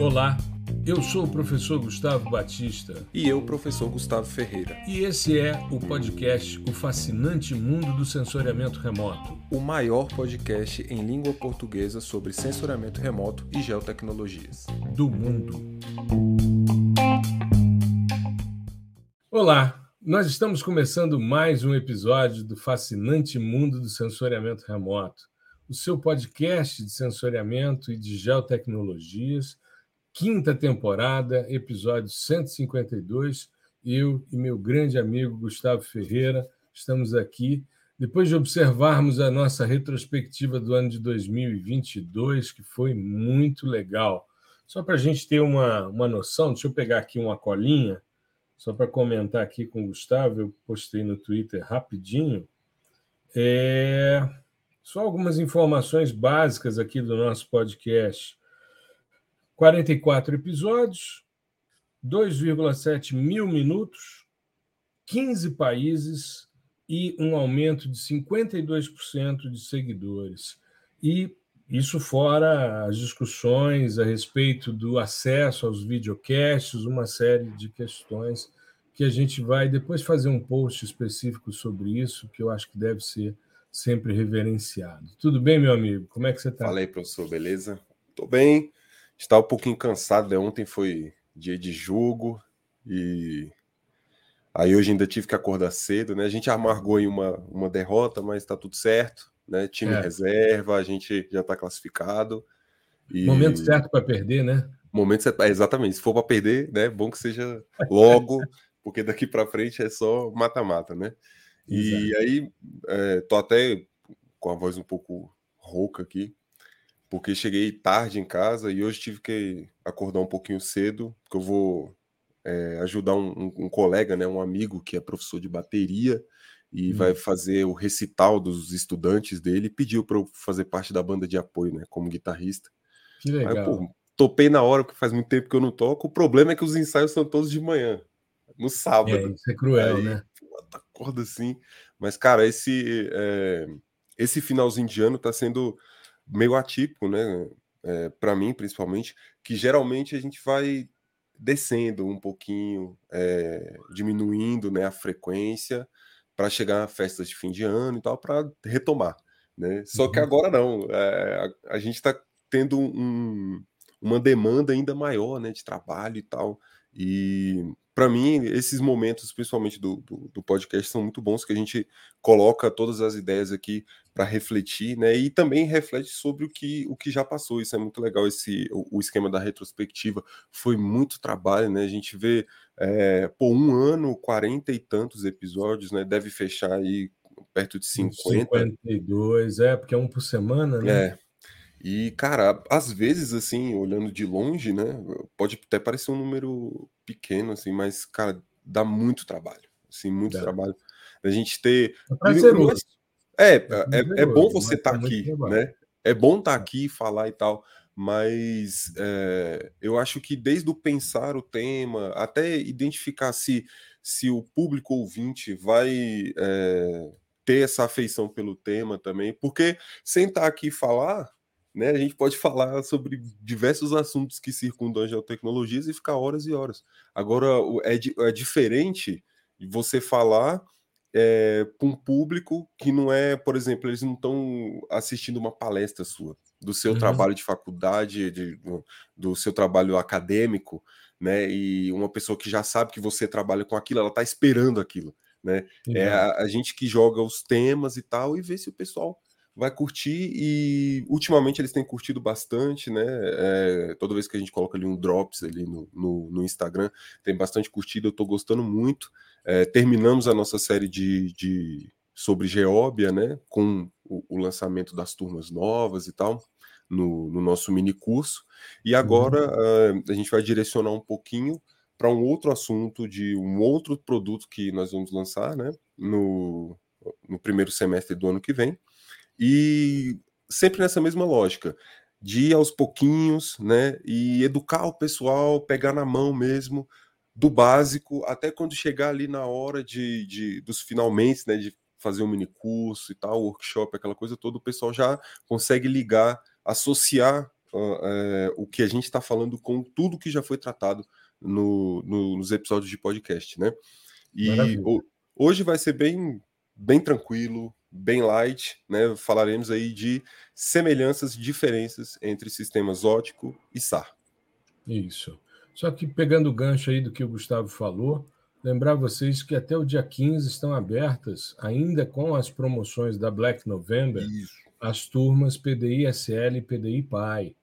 Olá, eu sou o professor Gustavo Batista. E eu, professor Gustavo Ferreira. E esse é o podcast O Fascinante Mundo do Sensoriamento Remoto. O maior podcast em língua portuguesa sobre sensoriamento remoto e geotecnologias. Do mundo. Olá, nós estamos começando mais um episódio do Fascinante Mundo do Sensoriamento Remoto, o seu podcast de sensoriamento e de geotecnologias quinta temporada, episódio 152. Eu e meu grande amigo Gustavo Ferreira estamos aqui. Depois de observarmos a nossa retrospectiva do ano de 2022, que foi muito legal. Só para a gente ter uma, uma noção, deixa eu pegar aqui uma colinha, só para comentar aqui com o Gustavo, eu postei no Twitter rapidinho. É... Só algumas informações básicas aqui do nosso podcast. 44 episódios, 2,7 mil minutos, 15 países e um aumento de 52% de seguidores. E isso fora as discussões a respeito do acesso aos videocasts, uma série de questões que a gente vai depois fazer um post específico sobre isso, que eu acho que deve ser sempre reverenciado. Tudo bem, meu amigo? Como é que você está? Fala aí, professor, beleza? Estou bem. Estava um pouquinho cansado, né? Ontem foi dia de jogo e aí hoje ainda tive que acordar cedo, né? A gente amargou aí uma, uma derrota, mas está tudo certo, né? Time é. reserva, a gente já está classificado. E... Momento certo para perder, né? Momento certo, é, exatamente. Se for para perder, né? Bom que seja logo, porque daqui para frente é só mata-mata, né? E aí, é, tô até com a voz um pouco rouca aqui, porque cheguei tarde em casa e hoje tive que acordar um pouquinho cedo, porque eu vou é, ajudar um, um, colega, né, um amigo que é professor de bateria e hum. vai fazer o recital dos estudantes dele. Pediu para eu fazer parte da banda de apoio, né, como guitarrista. Que legal. Aí, pô, topei na hora, porque faz muito tempo que eu não toco. O problema é que os ensaios são todos de manhã, no sábado. É, isso é cruel, Aí, né? Acorda assim. Mas, cara, esse, é, esse finalzinho de ano tá sendo meio atípico, né? É, para mim, principalmente, que geralmente a gente vai descendo um pouquinho, é, diminuindo né, a frequência para chegar a festas de fim de ano e tal, para retomar. Né? Só uhum. que agora não, é, a, a, gente está tendo um, uma demanda ainda maior né, de trabalho e tal, e para mim, esses momentos, principalmente do, do, do, podcast, são muito bons, que a gente coloca todas as ideias aqui para refletir, né? E também reflete sobre o que, o que já passou. Isso é muito legal. Esse, o, o esquema da retrospectiva foi muito trabalho, né? A gente vê é, por um ano, quarenta e tantos episódios, né? Deve fechar aí perto de 50. 52, é, porque é um por semana, né? É. E, cara, às vezes, assim, olhando de longe, né, pode até parecer um número pequeno, assim, mas, cara, dá muito trabalho, assim, muito dá. trabalho. A gente ter... É, é, é, é bom você estar tá aqui, né? É bom estar tá aqui, falar e tal, mas é, eu acho que desde o pensar o tema, até identificar se, se o público ouvinte vai é, ter essa afeição pelo tema também, porque sem estar tá aqui falar, né, a gente pode falar sobre diversos assuntos que circundam as geotecnologias e ficar horas e horas. Agora, é, é diferente você falar é, para um público que não é, por exemplo, eles não estão assistindo uma palestra sua, do seu uhum. trabalho de faculdade, de, do, seu trabalho acadêmico, né? E uma pessoa que já sabe que você trabalha com aquilo, ela está esperando aquilo, né? Uhum. É a, a, gente que joga os temas e tal e vê se o pessoal vai curtir e ultimamente eles têm curtido bastante, né? É, toda vez que a gente coloca ali um drops ali no, no, no Instagram, tem bastante curtida, eu tô gostando muito. É, terminamos a nossa série de, de sobre Geóbia, né? Com o, o, lançamento das turmas novas e tal, no, no nosso mini curso. E agora uhum. uh, a gente vai direcionar um pouquinho para um outro assunto de um outro produto que nós vamos lançar, né? No, no primeiro semestre do ano que vem e sempre nessa mesma lógica, de ir aos pouquinhos, né? E educar o pessoal, pegar na mão mesmo, do básico, até quando chegar ali na hora de, de dos finalmente, né? De fazer um mini curso e tal, workshop, aquela coisa toda, o pessoal já consegue ligar, associar é, o que a gente está falando com tudo que já foi tratado no, no, nos episódios de podcast, né? E hoje vai ser bem, bem tranquilo, bem light, né? Falaremos aí de semelhanças e diferenças entre sistemas ótico e SAR. Isso. Só que pegando o gancho aí do que o Gustavo falou, lembrar vocês que até o dia 15 estão abertas, ainda com as promoções da Black November, Isso. as turmas PDI SL e PDI PAI.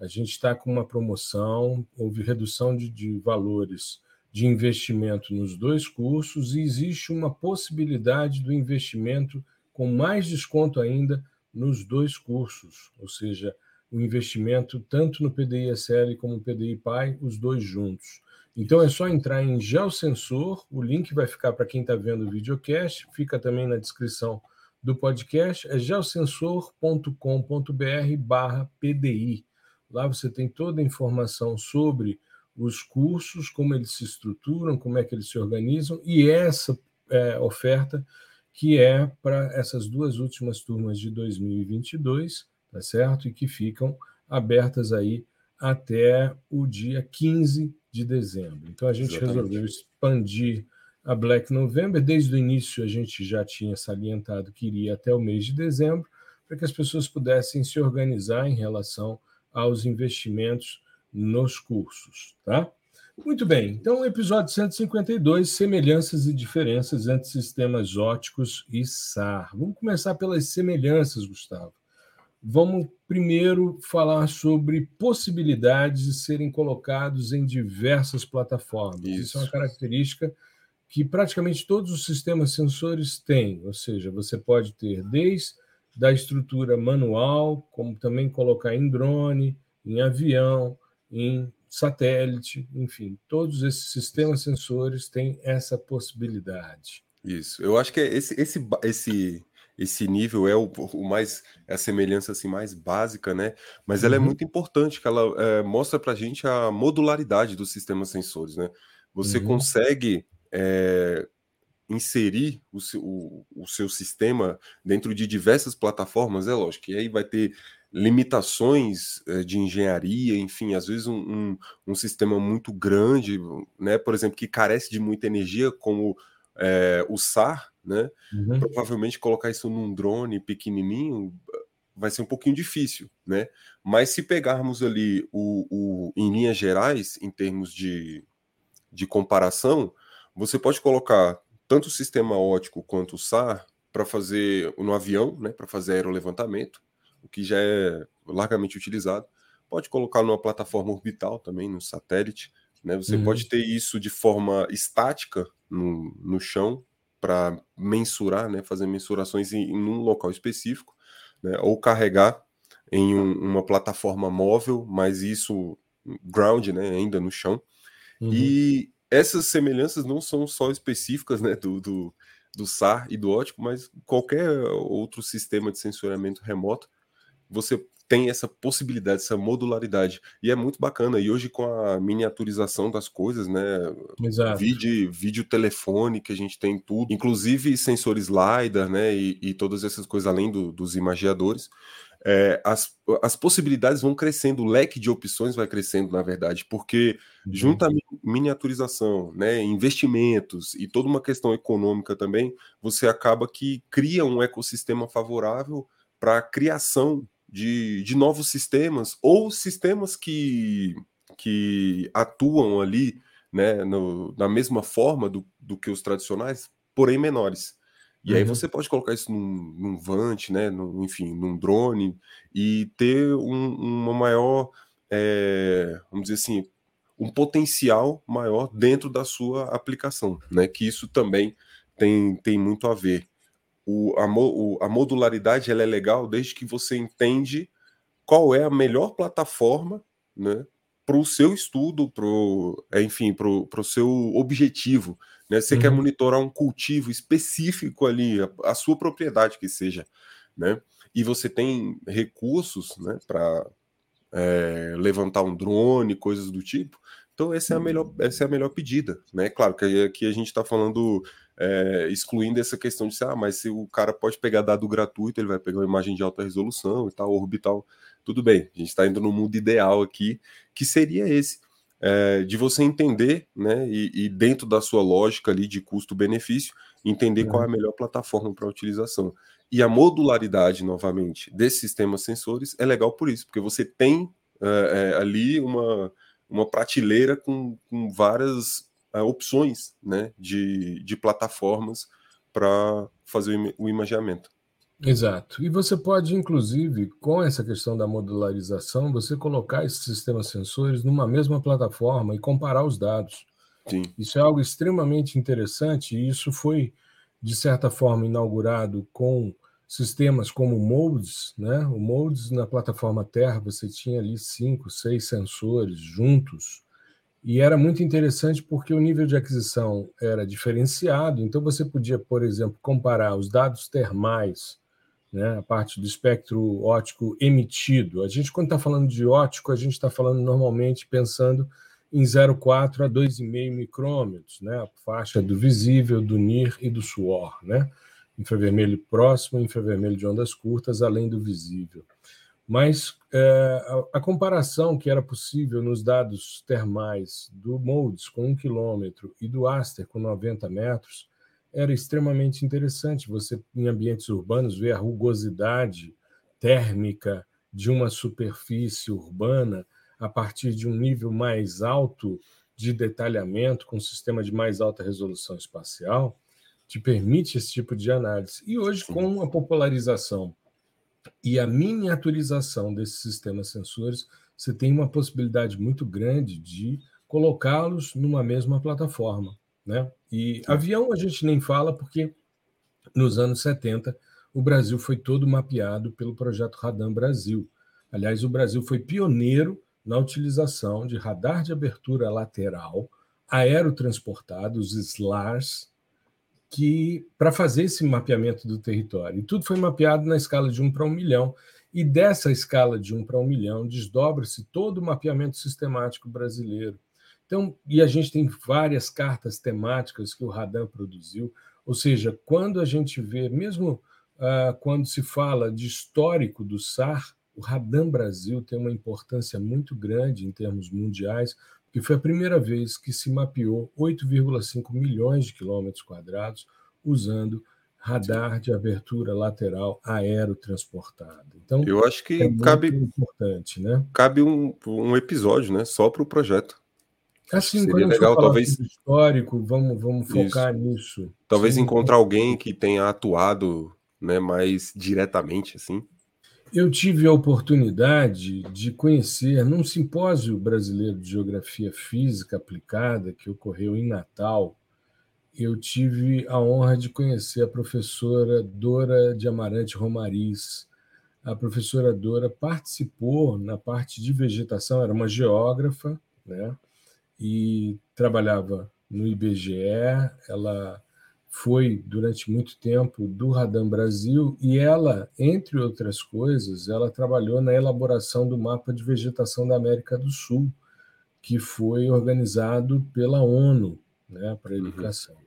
A gente está com uma promoção, houve redução de, de valores de investimento nos dois cursos e existe uma possibilidade do investimento com mais desconto ainda nos dois cursos, ou seja, o investimento tanto no PDI SL como no PDI PAI, os dois juntos. Então é só entrar em Geosensor, o link vai ficar para quem está vendo o videocast, fica também na descrição do podcast, é geosensor.com.br barra PDI. Lá você tem toda a informação sobre os cursos, como eles se estruturam, como é que eles se organizam, e essa é, oferta que é para essas duas últimas turmas de 2022, tá certo? E que ficam abertas aí até o dia 15 de dezembro. Então a gente Exatamente. resolveu expandir a Black November. Desde o início a gente já tinha salientado que iria até o mês de dezembro, para que as pessoas pudessem se organizar em relação aos investimentos nos cursos, tá? Muito bem, então episódio 152, semelhanças e diferenças entre sistemas óticos e SAR. Vamos começar pelas semelhanças, Gustavo. Vamos primeiro falar sobre possibilidades de serem colocados em diversas plataformas. Isso, Isso é uma característica que praticamente todos os sistemas sensores têm, ou seja, você pode ter desde da estrutura manual, como também colocar em drone, em avião, em satélite, enfim, todos esses sistemas sensores têm essa possibilidade. Isso, eu acho que é esse, esse, esse, esse nível é o, o mais é a semelhança assim mais básica, né? Mas uhum. ela é uhum. muito importante, que ela é, mostra para a gente a modularidade dos sistemas sensores, né? Você uhum. consegue é, inserir o o, o seu sistema dentro de diversas plataformas, é lógico, e aí vai ter limitações eh, de engenharia, enfim, às vezes um, um, um, sistema muito grande, né, por exemplo, que carece de muita energia, como é, o SAR, né, uhum. provavelmente colocar isso num drone pequenininho vai ser um pouquinho difícil, né, mas se pegarmos ali o, o em linhas gerais, em termos de, de comparação, você pode colocar tanto o sistema ótico quanto o SAR para fazer no avião, né, para fazer aerolevantamento, o que já é largamente utilizado. Pode colocar numa plataforma orbital também, no satélite. Né? Você uhum. pode ter isso de forma estática no, no chão para mensurar, né? fazer mensurações em, em um local específico, né? ou carregar em um, uma plataforma móvel, mas isso ground, né? ainda no chão. Uhum. E essas semelhanças não são só específicas né? do, do, do SAR e do ótico, mas qualquer outro sistema de sensoriamento remoto você tem essa possibilidade, essa modularidade. E é muito bacana. E hoje, com a miniaturização das coisas, né? Exato. Vídeo, vídeo telefone, que a gente tem tudo, inclusive sensores LiDAR, né? E, e todas essas coisas, além do, dos imagiadores. É, as, as possibilidades vão crescendo, o leque de opções vai crescendo, na verdade, porque uhum. junto à miniaturização, né, investimentos e toda uma questão econômica também, você acaba que cria um ecossistema favorável para a criação de, de novos sistemas ou sistemas que, que atuam ali né, no, na mesma forma do, do que os tradicionais, porém menores. E uhum. aí você pode colocar isso num, num Vant, né, num, enfim, num drone, e ter um, uma maior, é, vamos dizer assim, um potencial maior dentro da sua aplicação, né? Que isso também tem, tem muito a ver o, a, a modularidade ela é legal desde que você entende qual é a melhor plataforma né, para o seu estudo, pro, é, enfim, para o seu objetivo. Né? Você uhum. quer monitorar um cultivo específico ali, a, a, sua propriedade que seja, né? E você tem recursos né, para é, levantar um drone, coisas do tipo. Então essa é a melhor, essa é a melhor pedida, né? Claro que aqui a gente está falando é, excluindo essa questão de ah, mas se o cara pode pegar dado gratuito, ele vai pegar uma imagem de alta resolução e tal, orbital, tudo bem. A gente está indo no mundo ideal aqui, que seria esse, é, de você entender, né? E, e, dentro da sua lógica ali de custo-benefício, entender qual é a uhum. melhor plataforma para utilização. E a modularidade, novamente, desses sistemas sensores é legal por isso, porque você tem é, é ali uma, uma prateleira com, com várias é, opções né, de, de plataformas para fazer o, o imageamento. Exato. E você pode, inclusive, com essa questão da modularização, você colocar esses sistemas sensores numa mesma plataforma e comparar os dados. Sim. Isso é algo extremamente interessante e isso foi, de certa forma, inaugurado com sistemas como o Modes, né? O Modes na plataforma Terra você tinha ali cinco, seis sensores juntos. E era muito interessante porque o nível de aquisição era diferenciado, então você podia, por exemplo, comparar os dados termais, né, a parte do espectro óptico emitido. A gente, quando está falando de óptico, a gente está falando normalmente pensando em 0,4 a 2,5 micrômetros, né, a faixa do visível, do NIR e do suor, né, infravermelho próximo, infravermelho de ondas curtas, além do visível. Mas é, a, a, comparação que era possível nos dados termais do MODES com 1 km e do ASTER com 90 metros era extremamente interessante. Você, em ambientes urbanos, vê a rugosidade térmica de uma superfície urbana a partir de um nível mais alto de detalhamento, com um sistema de mais alta resolução espacial, te permite esse tipo de análise. E hoje, com a popularização e a miniaturização desses sistemas sensores, você tem uma possibilidade muito grande de colocá-los numa mesma plataforma. Né? E avião a gente nem fala, porque nos anos 70 o Brasil foi todo mapeado pelo projeto Radam Brasil. Aliás, o Brasil foi pioneiro na utilização de radar de abertura lateral aerotransportado, os SLARs, que para fazer esse mapeamento do território. E tudo foi mapeado na escala de 1 para 1 milhão. E dessa escala de 1 para 1 milhão desdobra-se todo o mapeamento sistemático brasileiro. Então, e a gente tem várias cartas temáticas que o Radam produziu, ou seja, quando a gente vê, mesmo uh, quando se fala de histórico do SAR, o Radam Brasil tem uma importância muito grande em termos mundiais, que foi a primeira vez que se mapeou 8,5 milhões de quilômetros quadrados usando radar de abertura lateral aerotransportada. Então, eu acho que é cabe importante, né? Cabe um, um episódio, né, só para o projeto. Assim, Seria legal, talvez histórico, vamos, vamos focar Isso. nisso. Talvez Sim. encontrar alguém que tenha atuado, né, mais diretamente assim. Eu tive a oportunidade de conhecer, num simpósio brasileiro de geografia física aplicada que ocorreu em Natal, eu tive a honra de conhecer a professora Dora de Amarante Romariz. A professora Dora participou na parte de vegetação, era uma geógrafa, né? E trabalhava no IBGE, ela foi durante muito tempo do Radam Brasil e ela, entre outras coisas, ela trabalhou na elaboração do mapa de vegetação da América do Sul, que foi organizado pela ONU né, para a uhum. educação. Uhum.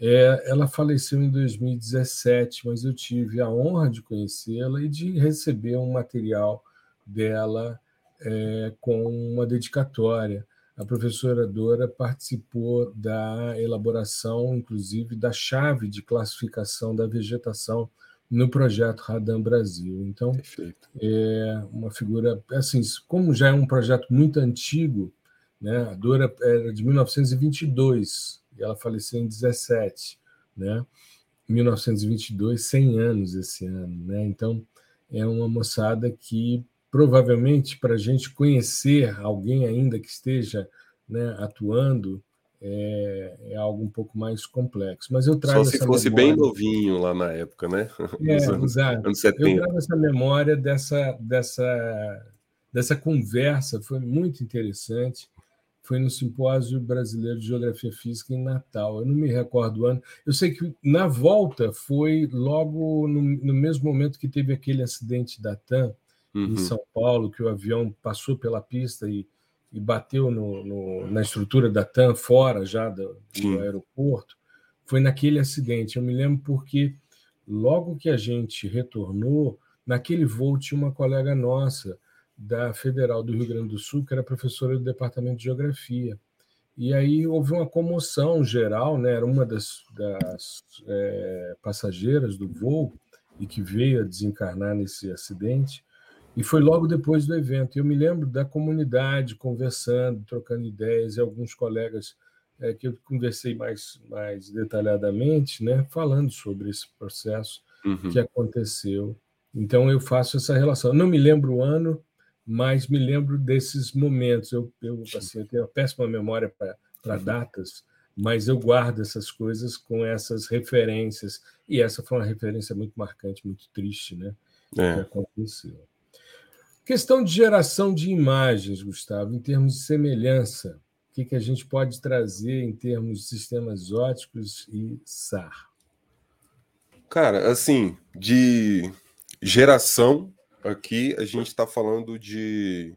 É, ela faleceu em 2017, mas eu tive a honra de conhecê-la e de receber um material dela é, com uma dedicatória a professora Dora participou da elaboração, inclusive, da chave de classificação da vegetação no projeto Radam Brasil. Então, Perfeito. é uma figura, assim, como já é um projeto muito antigo, né? A Dora era de 1922 e ela faleceu em 17, né? 1922, 100 anos esse ano, né? Então, é uma moçada que provavelmente para a gente conhecer alguém ainda que esteja né, atuando é, é, algo um pouco mais complexo. Mas eu trago Só se fosse memória... bem novinho lá na época, né? É, anos, anos 70. Eu trago essa memória dessa, dessa, dessa conversa, foi muito interessante. Foi no Simpósio Brasileiro de Geografia Física em Natal. Eu não me recordo o ano. Eu sei que na volta foi logo no, no mesmo momento que teve aquele acidente da TAM, uhum. em São Paulo, que o avião passou pela pista e, e bateu no, no, na estrutura da TAM fora já do, do aeroporto, foi naquele acidente. Eu me lembro porque logo que a gente retornou, naquele voo tinha uma colega nossa da Federal do Rio Grande do Sul, que era professora do Departamento de Geografia. E aí houve uma comoção geral, né? era uma das, das é, passageiras do voo e que veio a desencarnar nesse acidente. E foi logo depois do evento. Eu me lembro da comunidade conversando, trocando ideias, e alguns colegas é, que eu conversei mais, mais detalhadamente, né, falando sobre esse processo uhum. que aconteceu. Então eu faço essa relação. não me lembro o ano, mas me lembro desses momentos. Eu, eu, assim, eu tenho uma péssima memória para datas, mas eu guardo essas coisas com essas referências. E essa foi uma referência muito marcante, muito triste, né? É. Que aconteceu. Questão de geração de imagens, Gustavo, em termos de semelhança, o que, que a gente pode trazer em termos de sistemas óticos e SAR? Cara, assim, de geração, Aqui a gente está falando de.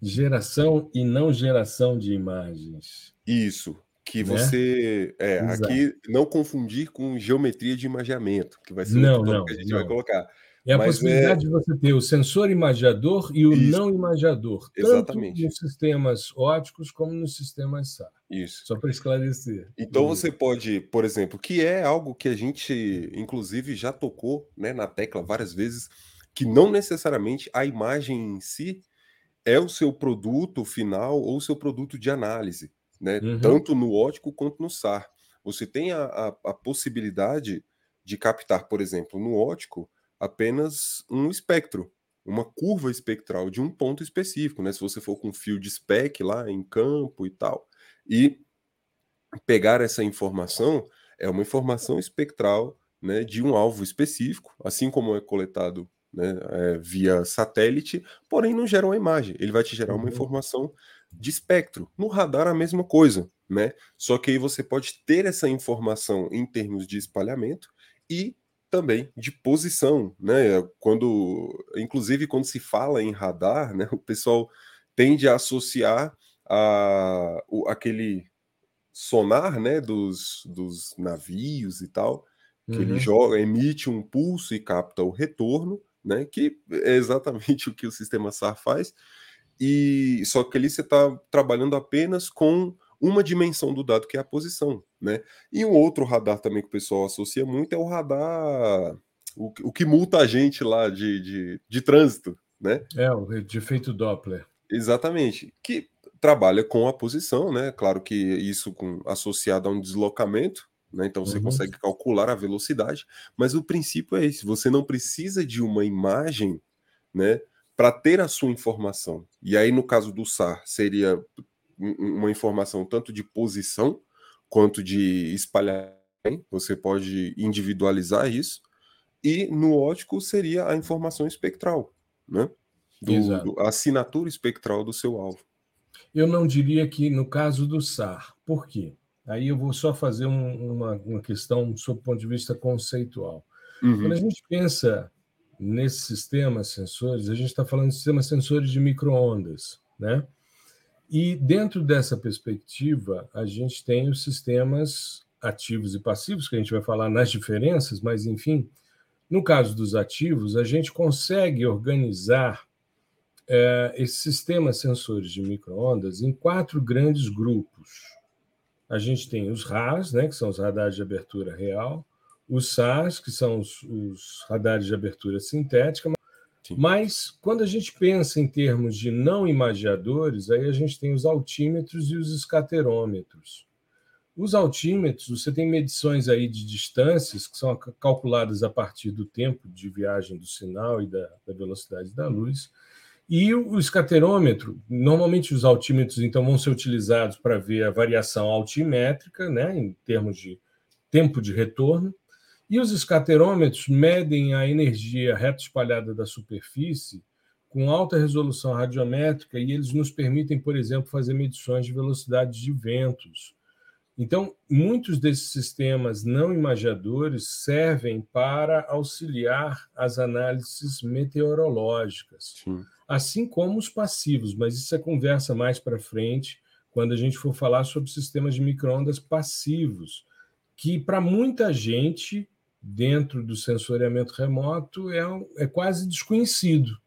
Geração e não geração de imagens. Isso. Que né? você. É, aqui não confundir com geometria de imageamento, que vai ser não, não, que a gente não. vai colocar. É a Mas possibilidade é... de você ter o sensor imagiador e o Isso. não imagiador, Exatamente. tanto nos sistemas óticos como nos sistemas SAR. Isso. Só para esclarecer. Então você pode, por exemplo, que é algo que a gente, inclusive, já tocou né, na tecla várias vezes, que não necessariamente a imagem em si é o seu produto final ou o seu produto de análise, né? Uhum. Tanto no ótico quanto no SAR. Você tem a, a, a, possibilidade de captar, por exemplo, no ótico, apenas um espectro, uma curva espectral de um ponto específico, né? Se você for com field spec lá em campo e tal, e pegar essa informação, é uma informação espectral né, de um alvo específico, assim como é coletado né, é, via satélite, porém não gera uma imagem, ele vai te gerar uma uhum. informação de espectro. No radar, a mesma coisa, né? Só que aí você pode ter essa informação em termos de espalhamento e também de posição, né? Quando, inclusive, quando se fala em radar, né, o pessoal tende a associar a, o, aquele sonar, né, dos, dos navios e tal, que uhum. ele joga, emite um pulso e capta o retorno, né? Que é exatamente o que o sistema SAR faz. E só que ali você está trabalhando apenas com uma dimensão do dado, que é a posição, né? E um outro radar também que o pessoal associa muito é o radar, o, o que multa a gente lá de, de, de trânsito, né? É, o de efeito Doppler. Exatamente. Que trabalha com a posição, né? Claro que isso com, associado a um deslocamento, né? Então você uhum. consegue calcular a velocidade, mas o princípio é esse: você não precisa de uma imagem né, para ter a sua informação. E aí, no caso do SAR, seria uma informação tanto de posição quanto de espalhar. Você pode individualizar isso. E no ótico seria a informação espectral, né? Do, do, a assinatura espectral do seu alvo. Eu não diria que no caso do SAR. Por quê? Aí eu vou só fazer um, uma, uma questão sob o ponto de vista conceitual. Uhum. Quando a gente pensa nesses sistemas sensores, a gente está falando de sistemas sensores de microondas, né? E dentro dessa perspectiva, a gente tem os sistemas ativos e passivos, que a gente vai falar nas diferenças, mas enfim, no caso dos ativos, a gente consegue organizar é, esses sistemas sensores de microondas em quatro grandes grupos a gente tem os RAS, né, que são os radares de abertura real, os SARs, que são os, os radares de abertura sintética. Mas, quando a gente pensa em termos de não imagiadores, aí a gente tem os altímetros e os escaterômetros. Os altímetros, você tem medições aí de distâncias que são calculadas a partir do tempo de viagem do sinal e da, da velocidade da luz. E o escaterômetro, normalmente os altímetros então vão ser utilizados para ver a variação altimétrica, né, em termos de tempo de retorno, e os escaterômetros medem a energia reta espalhada da superfície com alta resolução radiométrica e eles nos permitem, por exemplo, fazer medições de velocidade de ventos. Então, muitos desses sistemas não imagiadores servem para auxiliar as análises meteorológicas, Sim. assim como os passivos, mas isso é conversa mais para frente, quando a gente for falar sobre sistemas de microondas passivos, que para muita gente, dentro do sensoriamento remoto, é, é quase desconhecido.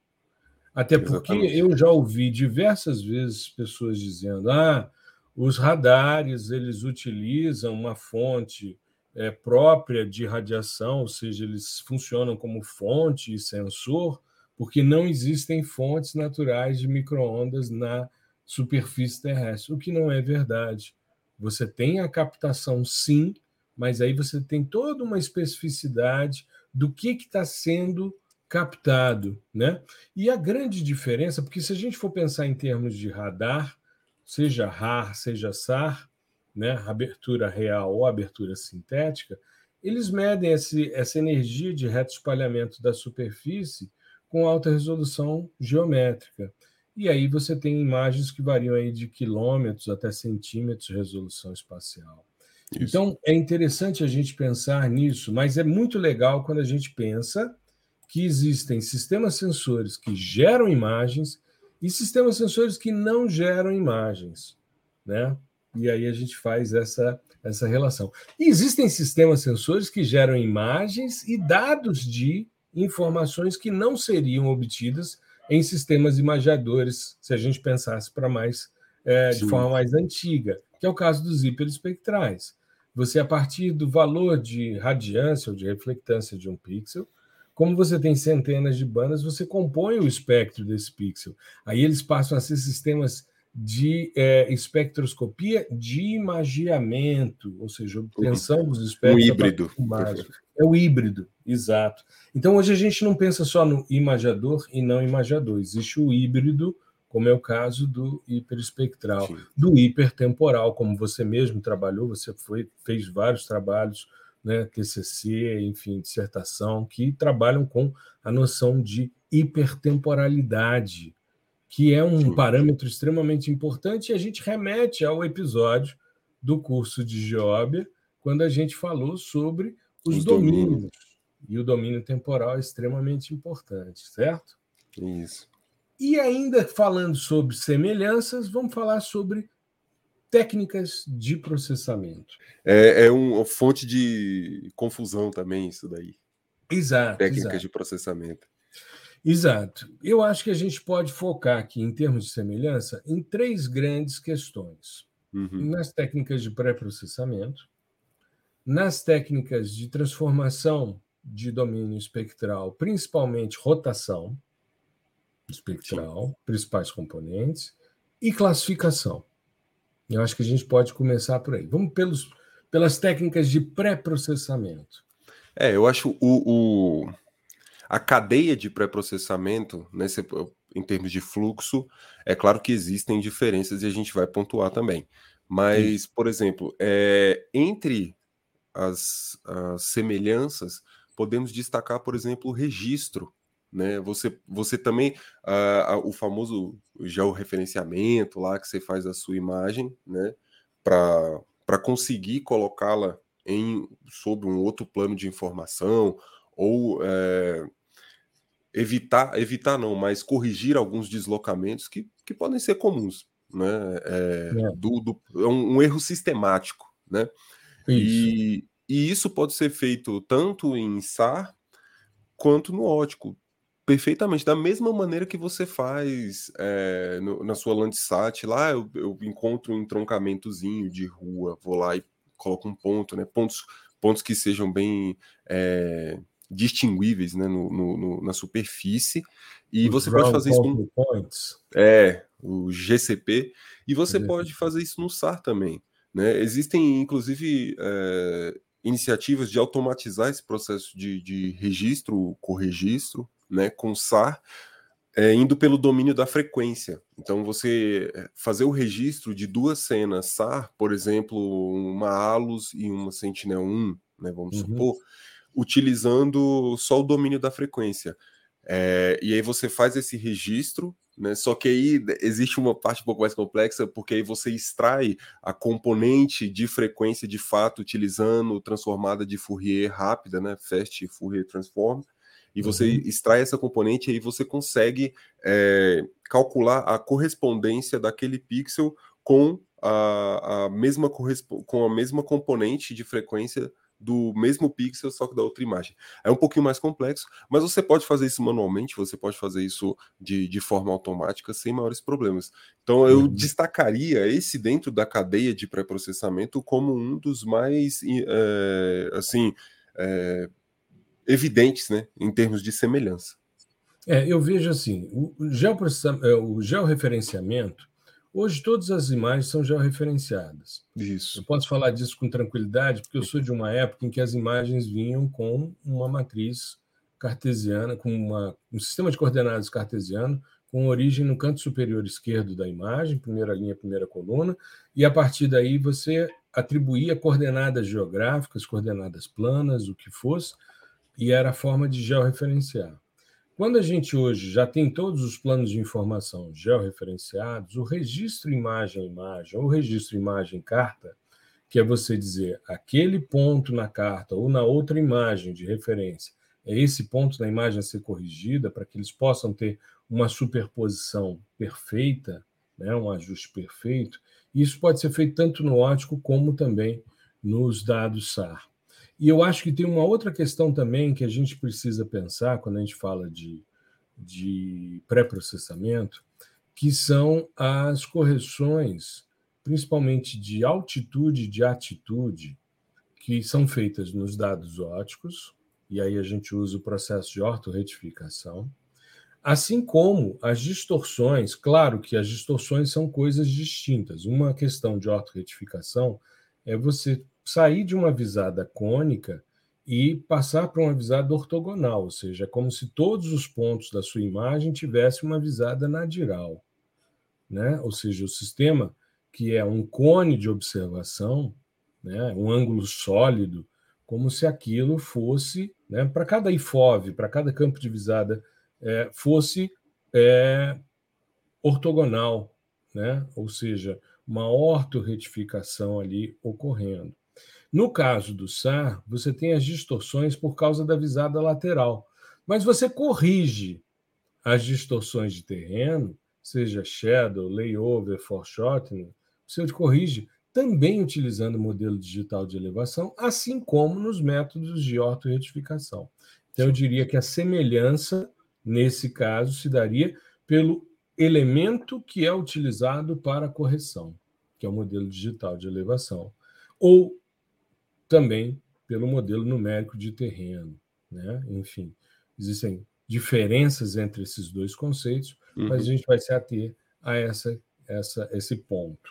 Até porque Exatamente. eu já ouvi diversas vezes pessoas dizendo: ah, os radares eles utilizam uma fonte é, própria de radiação, ou seja, eles funcionam como fonte e sensor, porque não existem fontes naturais de microondas na superfície terrestre, o que não é verdade. Você tem a captação, sim, mas aí você tem toda uma especificidade do que está sendo captado, né? E a grande diferença, porque se a gente for pensar em termos de radar, seja RAR, seja SAR, né, abertura real ou abertura sintética, eles medem esse, essa energia de reto espalhamento da superfície com alta resolução geométrica. E aí você tem imagens que variam aí de quilômetros até centímetros de resolução espacial. Isso. Então, é interessante a gente pensar nisso, mas é muito legal quando a gente pensa que existem sistemas sensores que geram imagens e sistemas sensores que não geram imagens, né? E aí a gente faz essa, essa relação. E existem sistemas sensores que geram imagens e dados de informações que não seriam obtidas em sistemas imagiadores, se a gente pensasse para mais é, de forma mais antiga, que é o caso dos hiperespectrais. Você, a partir do valor de radiância ou de reflectância de um pixel, como você tem centenas de bandas, você compõe o espectro desse pixel. Aí eles passam a ser sistemas de é, espectroscopia de imagiamento, ou seja, obtenção dos espectros. Um híbrido. É o híbrido, exato. Então, hoje a gente não pensa só no imagiador e não imagiador. Existe o híbrido, como é o caso do hiperespectral, Sim. do hipertemporal, como você mesmo trabalhou, você foi, fez vários trabalhos né, TCC, enfim, dissertação, que trabalham com a noção de hipertemporalidade, que é um Sim. parâmetro extremamente importante, e a gente remete ao episódio do curso de Geóbia, quando a gente falou sobre os, os domínios. domínios. E o domínio temporal é extremamente importante, certo? Isso. E ainda falando sobre semelhanças, vamos falar sobre técnicas de processamento. É, é uma fonte de confusão também, isso daí. Exato. Técnicas exato. de processamento. Exato. Eu acho que a gente pode focar aqui, em termos de semelhança, em três grandes questões: uhum. nas técnicas de pré-processamento, nas técnicas de transformação de domínio espectral, principalmente rotação espectral, principais componentes, e classificação. Eu acho que a gente pode começar por aí. Vamos pelos, pelas técnicas de pré-processamento. É, eu acho o, o a cadeia de pré-processamento, né, em termos de fluxo, é claro que existem diferenças e a gente vai pontuar também. Mas, Sim. por exemplo, é, entre as, as semelhanças, podemos destacar, por exemplo, o registro né? Você, você também uh, o famoso georreferenciamento lá que você faz a sua imagem, né? Para conseguir colocá-la em sobre um outro plano de informação ou é, evitar evitar não, mas corrigir alguns deslocamentos que, que podem ser comuns, né? É, é. Do, do, é um, um, erro sistemático, né? Isso. E, e isso pode ser feito tanto em SAR quanto no ótico perfeitamente, da mesma maneira que você faz é, no, na sua Landsat, lá eu, eu, encontro um entroncamentozinho de rua, vou lá e coloco um ponto, né? Pontos, pontos que sejam bem é, distinguíveis né? No, no, na superfície. E Os você pode fazer isso com. Points. É, o GCP. E você pode fazer isso no SAR também. Né? Existem, inclusive, é, iniciativas de automatizar esse processo de, de registro, corregistro, né, com SAR, é, indo pelo domínio da frequência. Então, você é, fazer o registro de duas cenas SAR, por exemplo, uma ALUS e uma Sentinel-1, né, vamos uhum. supor, utilizando só o domínio da frequência. É, e aí você faz esse registro né? Só que aí existe uma parte um pouco mais complexa, porque aí você extrai a componente de frequência de fato utilizando transformada de Fourier rápida, né? Fast Fourier Transform, e você uhum. extrai essa componente e aí você consegue é, calcular a correspondência daquele pixel com a, a mesma com a mesma componente de frequência do mesmo pixel, só que da outra imagem. É um pouquinho mais complexo, mas você pode fazer isso manualmente, você pode fazer isso de, de forma automática sem maiores problemas. Então eu uhum. destacaria esse dentro da cadeia de pré-processamento como um dos mais é, assim é, evidentes, né, em termos de semelhança. É, eu vejo assim, o, é, o georreferenciamento Hoje todas as imagens são georreferenciadas. Isso. Eu posso falar disso com tranquilidade, porque eu sou de uma época em que as imagens vinham com uma matriz cartesiana, com uma, um sistema de coordenadas cartesiano, com origem no canto superior esquerdo da imagem, primeira linha, primeira coluna, e a partir daí você atribuía coordenadas geográficas, coordenadas planas, o que fosse, e era a forma de georreferenciar. Quando a gente hoje já tem todos os planos de informação georreferenciados, o registro imagem-imagem ou registro imagem-carta, que é você dizer aquele ponto na carta ou na outra imagem de referência, é esse ponto da imagem a ser corrigida para que eles possam ter uma superposição perfeita, né, um ajuste perfeito. Isso pode ser feito tanto no ótico como também nos dados SAR. E eu acho que tem uma outra questão também que a gente precisa pensar quando a gente fala de, de pré-processamento, que são as correções, principalmente de altitude e de atitude, que são feitas nos dados óticos, e aí a gente usa o processo de ortorretificação, assim como as distorções, claro que as distorções são coisas distintas. Uma questão de ortorretificação é você sair de uma visada cônica e passar para uma visada ortogonal, ou seja, é como se todos os pontos da sua imagem tivessem uma visada nadiral, né? Ou seja, o sistema que é um cone de observação, né, um ângulo sólido, como se aquilo fosse, né, para cada IFOV, para cada campo de visada, é, fosse é, ortogonal, né? ou seja, uma ortorretificação ali ocorrendo. No caso do SAR, você tem as distorções por causa da visada lateral, mas você corrige as distorções de terreno, seja shadow, layover, foreshortening, você corrige também utilizando o modelo digital de elevação, assim como nos métodos de ortoretificação. Então, eu diria que a semelhança, nesse caso, se daria pelo elemento que é utilizado para a correção, que é o modelo digital de elevação, ou também pelo modelo numérico de terreno. Né? Enfim, existem diferenças entre esses dois conceitos, uhum. mas a gente vai se ater a essa, essa, esse ponto.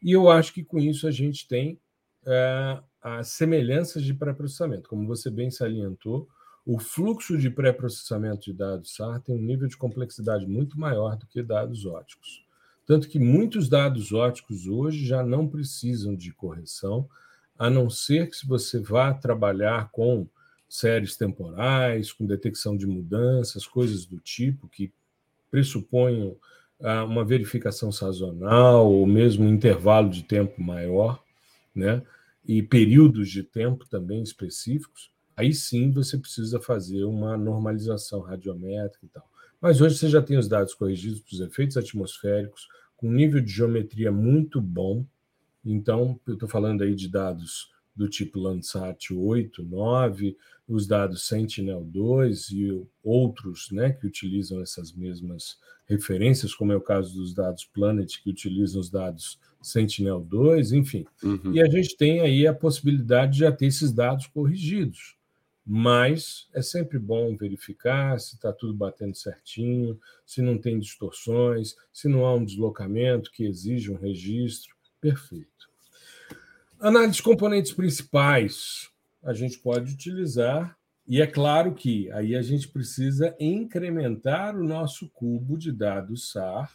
E eu acho que com isso a gente tem é, as semelhanças de pré-processamento. Como você bem salientou, o fluxo de pré-processamento de dados SAR tem um nível de complexidade muito maior do que dados óticos. Tanto que muitos dados óticos hoje já não precisam de correção, a não ser que se você vá trabalhar com séries temporais, com detecção de mudanças, coisas do tipo que pressuponham ah, uma verificação sazonal ou mesmo um intervalo de tempo maior, né? E períodos de tempo também específicos, aí sim você precisa fazer uma normalização radiométrica e tal. Mas hoje você já tem os dados corrigidos para os efeitos atmosféricos, com nível de geometria muito bom, então, eu estou falando aí de dados do tipo Landsat 8, 9, os dados Sentinel-2 e outros né, que utilizam essas mesmas referências, como é o caso dos dados Planet, que utilizam os dados Sentinel-2, enfim. Uhum. E a gente tem aí a possibilidade de já ter esses dados corrigidos. Mas é sempre bom verificar se está tudo batendo certinho, se não tem distorções, se não há um deslocamento que exige um registro. Perfeito. Análise de componentes principais a gente pode utilizar, e é claro que aí a gente precisa incrementar o nosso cubo de dados SAR,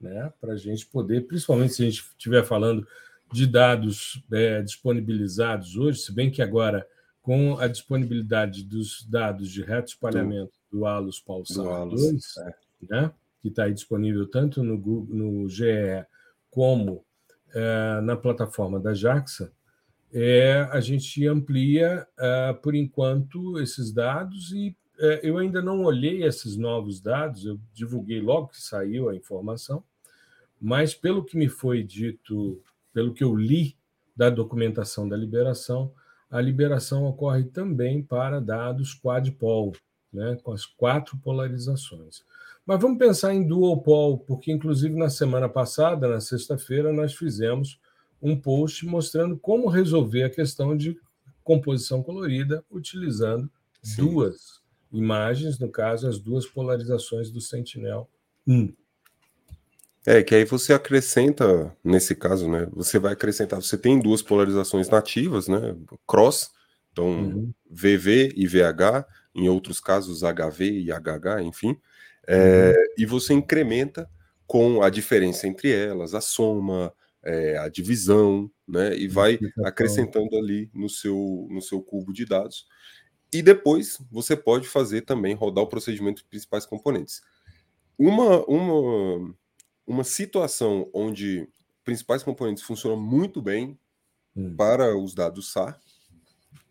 né, para a gente poder, principalmente se a gente estiver falando de dados é, disponibilizados hoje, se bem que agora, com a disponibilidade dos dados de reto espalhamento do, do ALUS Pulsar 2, é. né, que está disponível tanto no, Google, no GE como é, na plataforma da JAXA, é, a gente amplia, é, por enquanto, esses dados e eu ainda não olhei esses novos dados, eu divulguei logo que saiu a informação, mas pelo que me foi dito, pelo que eu li da documentação da liberação, a liberação ocorre também para dados quadpol, né, com as quatro polarizações. Mas vamos pensar em dual pol, porque inclusive na semana passada, na sexta-feira, nós fizemos um post mostrando como resolver a questão de composição colorida utilizando Sim. duas imagens, no caso, as duas polarizações do Sentinel-1. É, que aí você acrescenta, nesse caso, né? Você vai acrescentar, você tem duas polarizações nativas, né? Cross, então uhum. VV e VH, em outros casos HV e HH, enfim. É, uhum. E você incrementa com a diferença entre elas, a soma, é, a divisão, né? E vai acrescentando ali no seu, no seu cubo de dados. E depois você pode fazer também rodar o procedimento de principais componentes. Uma, uma, uma situação onde principais componentes funcionam muito bem hum. para os dados SAR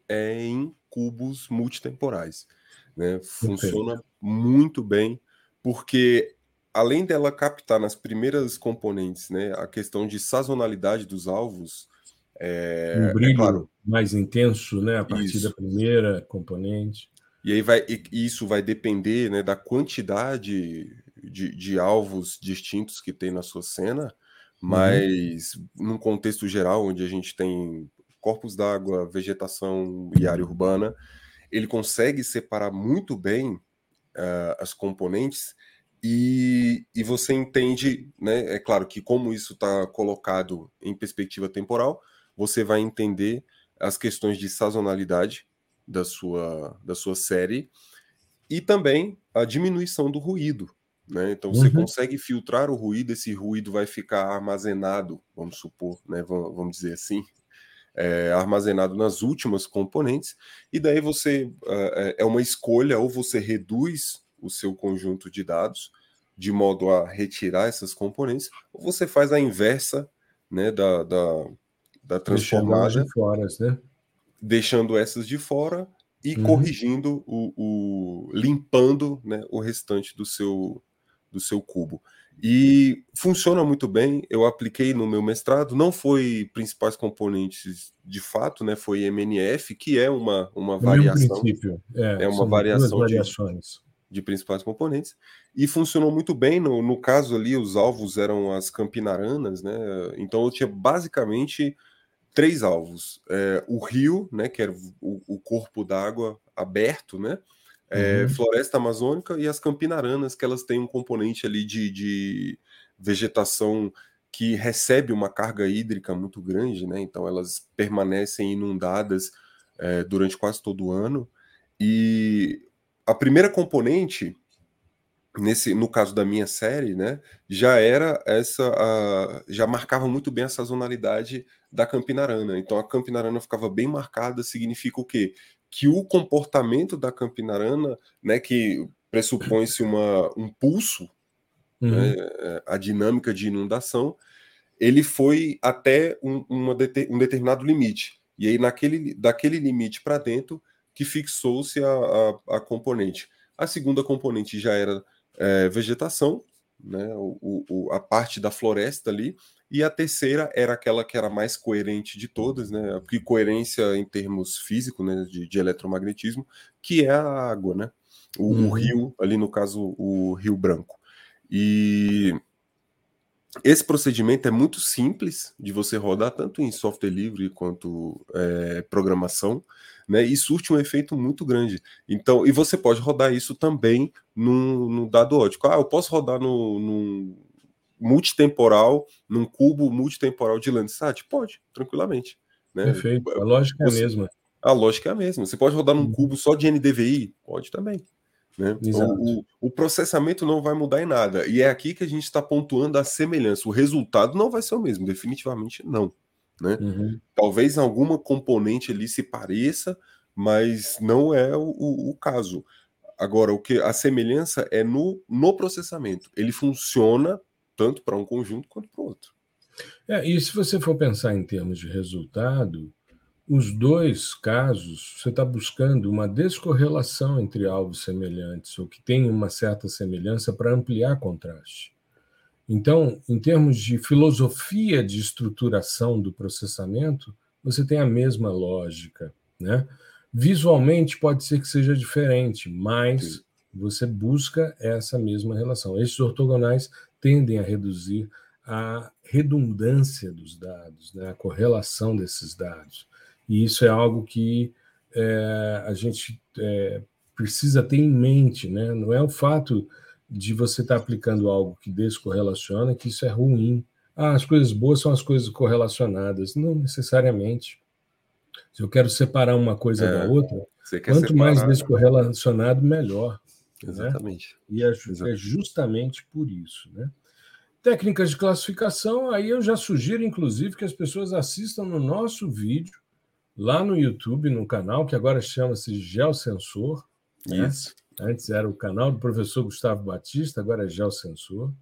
é em cubos multitemporais. Né? Funciona okay. muito bem, porque além dela captar nas primeiras componentes né, a questão de sazonalidade dos alvos, é, um é brilho é claro, mais intenso, né? A partir isso. da primeira componente. E aí vai, e isso vai depender né, da quantidade de, de alvos distintos que tem na sua cena, uhum. mas uhum. num contexto geral, onde a gente tem corpos d'água, vegetação e área urbana, ele consegue separar muito bem uh, as componentes e, e você entende, né? É claro que como isso está colocado em perspectiva temporal, você vai entender as questões de sazonalidade da sua, da sua série e também a diminuição do ruído. Né? Então você uhum. consegue filtrar o ruído, esse ruído vai ficar armazenado, vamos supor, né? vamos, vamos dizer assim, é, armazenado nas últimas componentes, e daí você é, é uma escolha, ou você reduz o seu conjunto de dados de modo a retirar essas componentes, ou você faz a inversa né, da, da, da transformada. Deixando, de fora, né? deixando essas de fora e uhum. corrigindo o, o, limpando né, o restante do seu do seu cubo. E funciona muito bem. Eu apliquei no meu mestrado, não foi principais componentes de fato, né? Foi MNF, que é uma, uma variação. É, é uma variação de, de principais componentes. E funcionou muito bem. No, no caso ali, os alvos eram as campinaranas, né? Então eu tinha basicamente três alvos: é, o rio, né, que era o, o corpo d'água aberto, né, é, uhum. floresta amazônica e as campinaranas, que elas têm um componente ali de, de vegetação que recebe uma carga hídrica muito grande, né, então elas permanecem inundadas é, durante quase todo o ano. E a primeira componente nesse no caso da minha série, né, já era essa a, já marcava muito bem a sazonalidade da Campinarana. Então a Campinarana ficava bem marcada, significa o quê? Que o comportamento da Campinarana, né, que pressupõe-se uma um pulso, uhum. né, a dinâmica de inundação, ele foi até um, uma, um determinado limite. E aí naquele daquele limite para dentro que fixou-se a, a, a componente. A segunda componente já era é, vegetação, né, o, o, a parte da floresta ali, e a terceira era aquela que era mais coerente de todas, né, que coerência em termos físicos, né, de, de eletromagnetismo, que é a água, né, o, uhum. o rio, ali no caso o Rio Branco. E esse procedimento é muito simples de você rodar tanto em software livre quanto é, programação, né? E surte um efeito muito grande. Então, e você pode rodar isso também no, no dado ótico. Ah, eu posso rodar no, no multitemporal, num cubo multitemporal de Landsat? Pode, tranquilamente. Né? Perfeito. A lógica você, é a mesma. A lógica é a mesma. Você pode rodar num uhum. cubo só de NDVI? Pode também. Né? O, o, o, processamento não vai mudar em nada. E é aqui que a gente está pontuando a semelhança. O resultado não vai ser o mesmo, definitivamente não. Né? Uhum. Talvez alguma componente ali se pareça, mas não é o, o caso. Agora, o que a semelhança é no, no processamento. Ele funciona tanto para um conjunto quanto para o outro. É, e se você for pensar em termos de resultado, os dois casos, você está buscando uma descorrelação entre alvos semelhantes, ou que tem uma certa semelhança, para ampliar contraste. Então, em termos de filosofia de estruturação do processamento, você tem a mesma lógica. Né? Visualmente pode ser que seja diferente, mas Sim. você busca essa mesma relação. Esses ortogonais tendem a reduzir a redundância dos dados, né? a correlação desses dados. E isso é algo que é, a gente é, precisa ter em mente. Né? Não é o fato de você estar tá aplicando algo que descorrelaciona que isso é ruim. Ah, as coisas boas são as coisas correlacionadas. Não necessariamente. Se eu quero separar uma coisa é, da outra, quanto separar, mais descorrelacionado, melhor. Né? Exatamente. Né? E é, é, justamente por isso. Né? Técnicas de classificação, aí eu já sugiro, inclusive, que as pessoas assistam no nosso vídeo, lá no YouTube, no canal, que agora chama-se Geosensor. Né? Isso. Antes era o canal do professor Gustavo Batista, agora é Geosensor.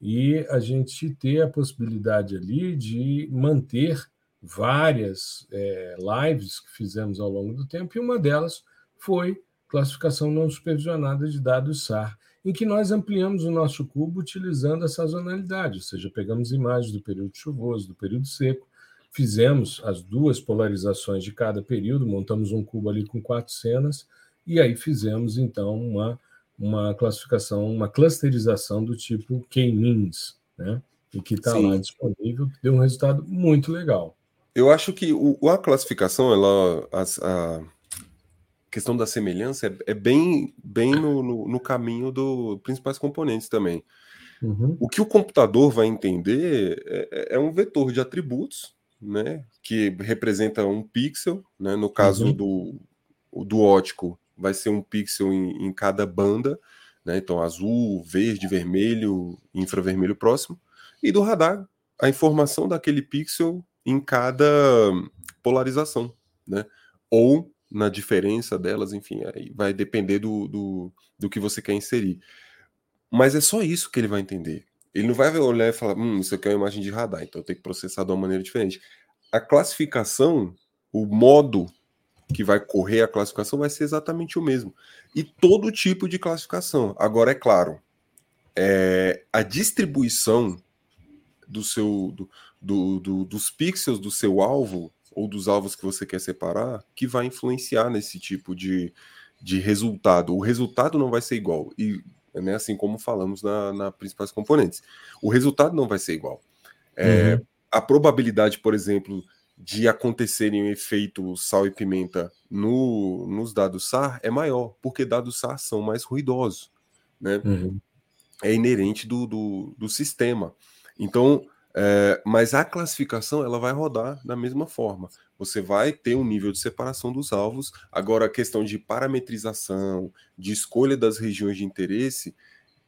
E a gente ter a possibilidade ali de manter várias é, lives que fizemos ao longo do tempo, e uma delas foi classificação não supervisionada de dados SAR, em que nós ampliamos o nosso cubo utilizando a sazonalidade, ou seja, pegamos imagens do período chuvoso, do período seco, fizemos as duas polarizações de cada período, montamos um cubo ali com quatro cenas, e aí fizemos então uma, uma classificação, uma clusterização do tipo K-means, né? E que está lá disponível, que deu um resultado muito legal. Eu acho que o, a classificação, ela, a, a questão da semelhança é, é bem, bem no, no, no, caminho dos principais componentes também. Uhum. O que o computador vai entender é, é, é, um vetor de atributos, né, que representa um pixel, né, no caso uhum. do, do ótico, vai ser um pixel em, em cada banda, né, então azul, verde, vermelho, infravermelho próximo, e do radar, a informação daquele pixel em cada polarização, né? Ou na diferença delas, enfim, aí vai depender do, do, do que você quer inserir. Mas é só isso que ele vai entender. Ele não vai olhar e falar, hum, isso aqui é uma imagem de radar, então eu tenho que processar de uma maneira diferente. A classificação, o modo que vai correr a classificação vai ser exatamente o mesmo. E todo tipo de classificação. Agora, é claro, é, a distribuição do seu, do, do, do, dos pixels do seu alvo ou dos alvos que você quer separar que vai influenciar nesse tipo de, de resultado. O resultado não vai ser igual, e né, assim como falamos na, na principais componentes. O resultado não vai ser igual. É, uhum. A probabilidade, por exemplo, de acontecerem um efeito sal e pimenta no, nos dados SAR é maior, porque dados SAR são mais ruidosos. Né? Uhum. É inerente do, do, do sistema. Então, é, mas a classificação ela vai rodar da mesma forma. Você vai ter um nível de separação dos alvos. Agora, a questão de parametrização, de escolha das regiões de interesse,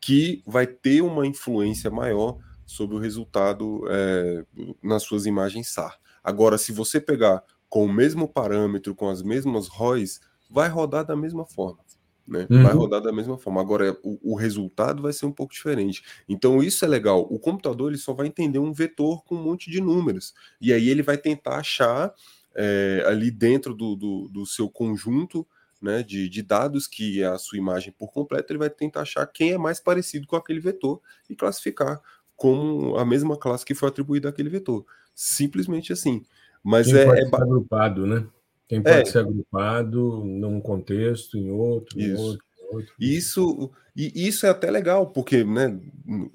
que vai ter uma influência maior sobre o resultado é, nas suas imagens SAR. Agora, se você pegar com o mesmo parâmetro, com as mesmas ROIs, vai rodar da mesma forma né? Uhum. Vai rodar da mesma forma. Agora, o, o, resultado vai ser um pouco diferente. Então, isso é legal. O computador ele só vai entender um vetor com um monte de números. E aí ele vai tentar achar é, ali dentro do, do, do seu conjunto né, de, de, dados, que é a sua imagem por completo, ele vai tentar achar quem é mais parecido com aquele vetor e classificar como a mesma classe que foi atribuída àquele vetor. Simplesmente assim. Mas quem é, é agrupado, né? Quem pode é. ser agrupado num contexto, em outro, isso. em outro, em outro. Isso, e isso é até legal, porque né,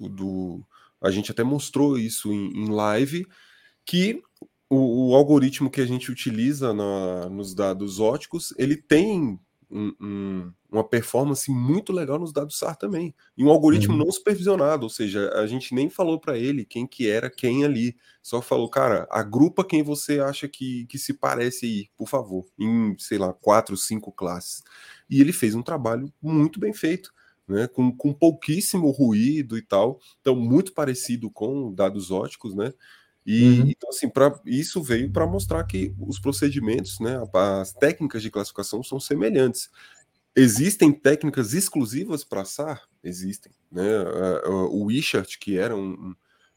do, a gente até mostrou isso em, em live, que o, o, algoritmo que a gente utiliza na, nos dados óticos, ele tem um, um, uma performance muito legal nos dados SAR também. E um algoritmo uhum. não supervisionado, ou seja, a gente nem falou para ele quem que era quem ali. Só falou, cara, agrupa quem você acha que, que se parece aí, por favor, em, sei lá, quatro, cinco classes. E ele fez um trabalho muito bem feito. Né, com, com pouquíssimo ruído e tal, então muito parecido com dados óticos, né? E uhum. então, assim, pra, isso veio para mostrar que os procedimentos, né, as técnicas de classificação são semelhantes. existem técnicas exclusivas para SAR? Existem. Né? O Wishart, que era um,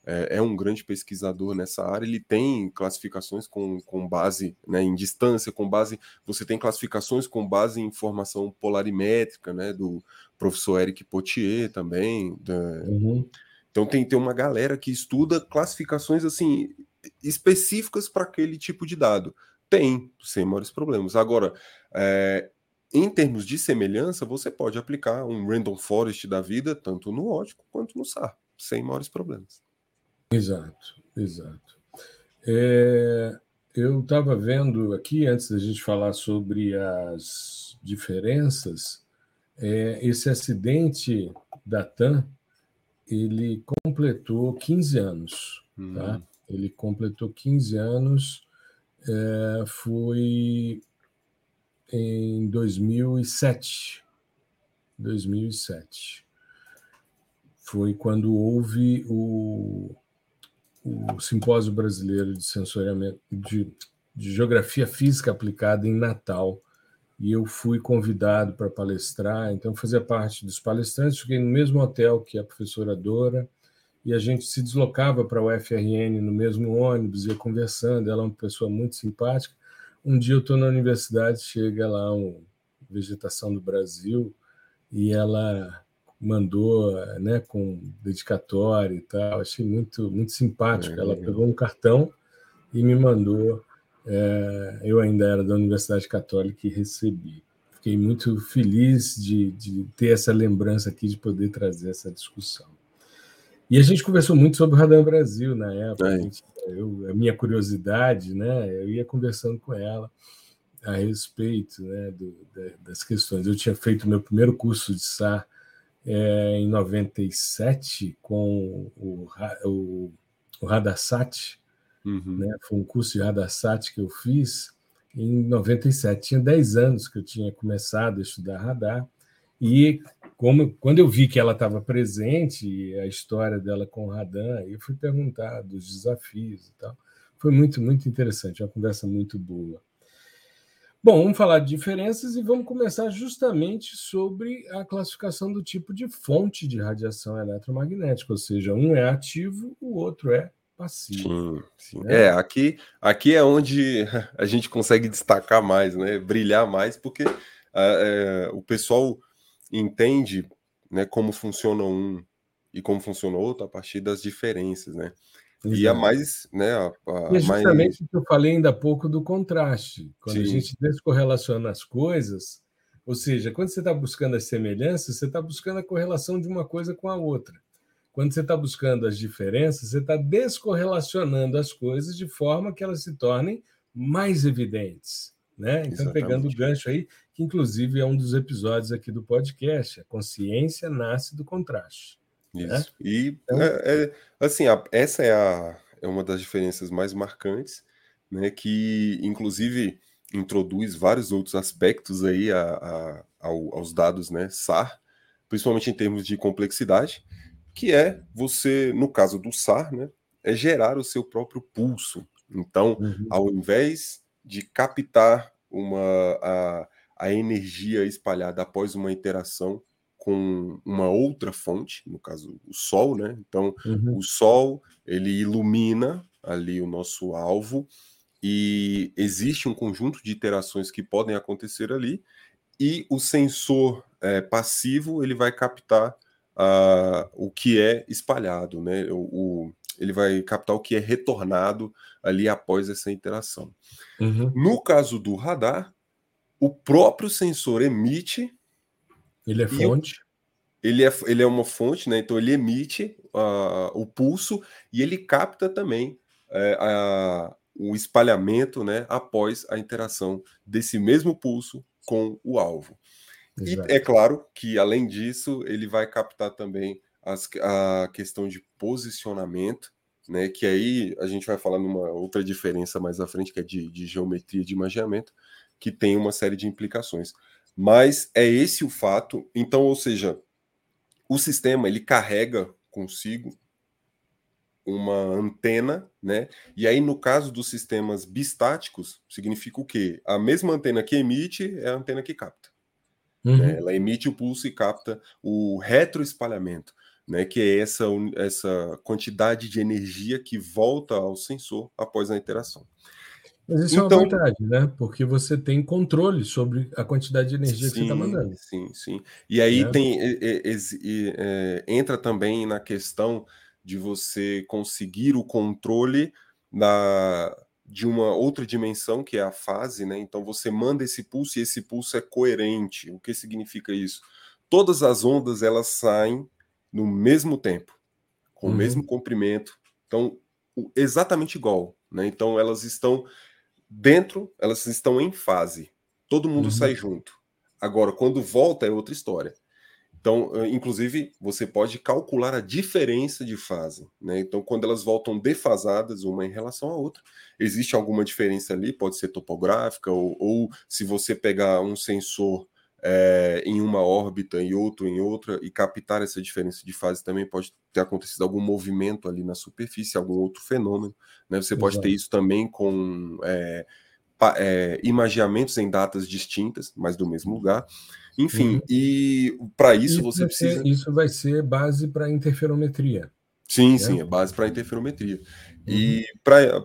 é, é, um grande pesquisador nessa área, ele tem classificações com, com base né, em distância, com base. Você tem classificações com base em informação polarimétrica, né? Do professor Eric Potier também. Da... Uhum. Então tem, tem uma galera que estuda classificações assim específicas para aquele tipo de dado. Tem, sem maiores problemas. Agora, é, em termos de semelhança, você pode aplicar um random forest da vida, tanto no ótico quanto no SAR, sem maiores problemas. Exato, exato. É, eu estava vendo aqui, antes da gente falar sobre as diferenças, é, esse acidente da TAM, ele completou 15 anos. Hum. Tá? Ele completou 15 anos, é, foi em 2007. 2007. Foi quando houve o o Simpósio Brasileiro de Sensoriamento de, de Geografia Física Aplicada em Natal. E eu fui convidado para palestrar, então fazia parte dos palestrantes, fiquei no mesmo hotel que a professora Dora, e a gente se deslocava para o FRN no mesmo ônibus, ia conversando, ela é uma pessoa muito simpática. Um dia eu estou na universidade, chega lá um Vegetação do Brasil, e ela mandou né, com dedicatória e tal. Achei muito, muito simpático. É, Ela pegou um cartão e me mandou. É, eu ainda era da Universidade Católica e recebi. Fiquei muito feliz de, de ter essa lembrança aqui, de poder trazer essa discussão. E a gente conversou muito sobre o Radar Brasil na época. É. A, gente, eu, a minha curiosidade, né, eu ia conversando com ela a respeito né, do, das questões. Eu tinha feito meu primeiro curso de SAR é, em 97 com o, o, o uhum. né? foi um curso de Radasat que eu fiz em 97. Tinha 10 anos que eu tinha começado a estudar radar, e como, quando eu vi que ela estava presente, a história dela com o radar, eu fui perguntar dos desafios e tal. Foi muito, muito interessante, uma conversa muito boa. Bom, vamos falar de diferenças e vamos começar justamente sobre a classificação do tipo de fonte de radiação eletromagnética, ou seja, um é ativo, o outro é passivo. Sim, sim. Né? É, aqui, aqui é onde a gente consegue destacar mais, né? Brilhar mais, porque é, o pessoal entende né, como funciona um e como funciona outro a partir das diferenças, né? Exato. E a mais, né? A, a e é justamente o que eu falei ainda há pouco do contraste. Quando Sim. a gente descorrelaciona as coisas, ou seja, quando você está buscando as semelhanças, você está buscando a correlação de uma coisa com a outra. Quando você está buscando as diferenças, você está descorrelacionando as coisas de forma que elas se tornem mais evidentes. Né? Então, Exatamente. pegando o gancho aí, que inclusive é um dos episódios aqui do podcast, a consciência nasce do contraste. Né? Isso. Né? E então... é, é, assim, a, essa é, a, é uma das diferenças mais marcantes, né? Que inclusive introduz vários outros aspectos aí a, a, ao, aos dados, né? SAR, principalmente em termos de complexidade, que é você, no caso do SAR, né? É gerar o seu próprio pulso. Então, uhum. ao invés de captar uma a, a energia espalhada após uma interação com uma outra fonte, no caso o Sol, né? Então, uhum. o Sol ele ilumina ali o nosso alvo e existe um conjunto de interações que podem acontecer ali e o sensor é, passivo ele vai captar o que é espalhado, né? O, o, ele vai captar o que é retornado ali após essa interação. Uhum. No caso do radar, o próprio sensor emite ele é fonte? Ele é, ele é uma fonte, né? Então ele emite uh, o pulso e ele capta também uh, o espalhamento, né? Após a interação desse mesmo pulso com o alvo. Exato. E é claro que, além disso, ele vai captar também as, a questão de posicionamento, né? Que aí a gente vai falar numa outra diferença mais à frente, que é de, de geometria de imaginamento, que tem uma série de implicações. Mas é esse o fato. Então, ou seja, o sistema ele carrega consigo uma antena, né? E aí, no caso dos sistemas bistáticos, significa o quê? A mesma antena que emite é a antena que capta. Uhum. Né? Ela emite o pulso e capta o retroespalhamento, né? que é essa, essa quantidade de energia que volta ao sensor após a interação. Mas isso então, é uma então vantagem, né? Porque você tem controle sobre a quantidade de energia sim, que você está mandando. Sim, sim. E aí né? tem é, entra também na questão de você conseguir o controle da, de uma outra dimensão, que é a fase, né? Então você manda esse pulso e esse pulso é coerente. O que significa isso? Todas as ondas elas saem no mesmo tempo, com uhum. o mesmo comprimento, então exatamente igual, né? Então elas estão dentro, elas estão em fase. Todo mundo uhum. sai junto. Agora, quando volta é outra história. Então, inclusive, você pode calcular a diferença de fase. Né? Então, quando elas voltam defasadas uma em relação à outra, existe alguma diferença ali, pode ser topográfica, ou, ou se você pegar um sensor é, em uma órbita e outro em outra, e captar essa diferença de fase também pode ter acontecido algum movimento ali na superfície, algum outro fenômeno. Né? Você pode ter isso também com é, é, imaginamentos em datas distintas, mas do mesmo lugar. Enfim, uhum. e para isso, isso você precisa. Ser, isso vai ser base para interferometria. Sim, né? sim, é base para interferometria. Uhum. E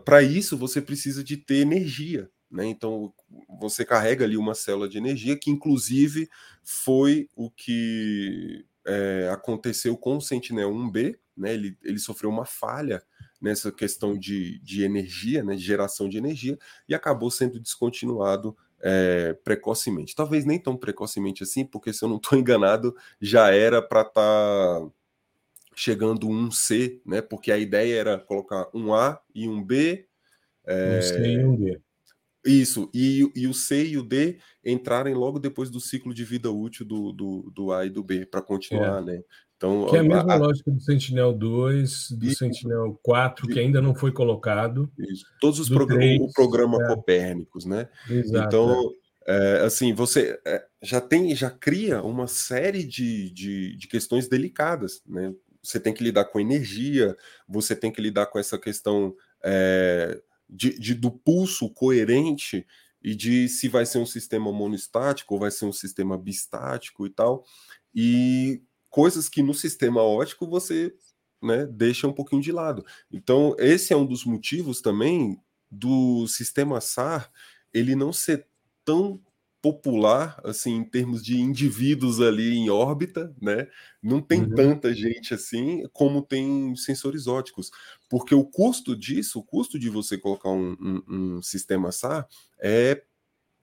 para isso você precisa de ter energia. Né? Então você carrega ali uma célula de energia, que inclusive foi o que é, aconteceu com o Sentinel-1B. Né? Ele, ele sofreu uma falha nessa questão de, de energia, né? de geração de energia, e acabou sendo descontinuado é, precocemente. Talvez nem tão precocemente assim, porque se eu não estou enganado, já era para estar tá chegando um C, né? Porque a ideia era colocar um A e um B. É... Um C e um D. Isso, e, e o C e o D entrarem logo depois do ciclo de vida útil do, do, do A e do B, para continuar, é. né? Então, que é a mesma a, lógica do Sentinel 2, do e, Sentinel 4, que ainda não foi colocado. Isso. Todos os programas, o programa é. Copérnicos, né? Exato, então, é. é assim, você é, já tem, já cria uma série de, de, de, questões delicadas, né? Você tem que lidar com energia, você tem que lidar com essa questão é, de, de, do pulso coerente e de se vai ser um sistema monostático ou vai ser um sistema bistático e tal. E coisas que no sistema ótico você né, deixa um pouquinho de lado. Então, esse é um dos motivos também do sistema SAR ele não ser tão popular assim em termos de indivíduos ali em órbita, né? Não tem uhum. tanta gente assim como tem sensores óticos, porque o custo disso, o custo de você colocar um, um, um sistema SAR é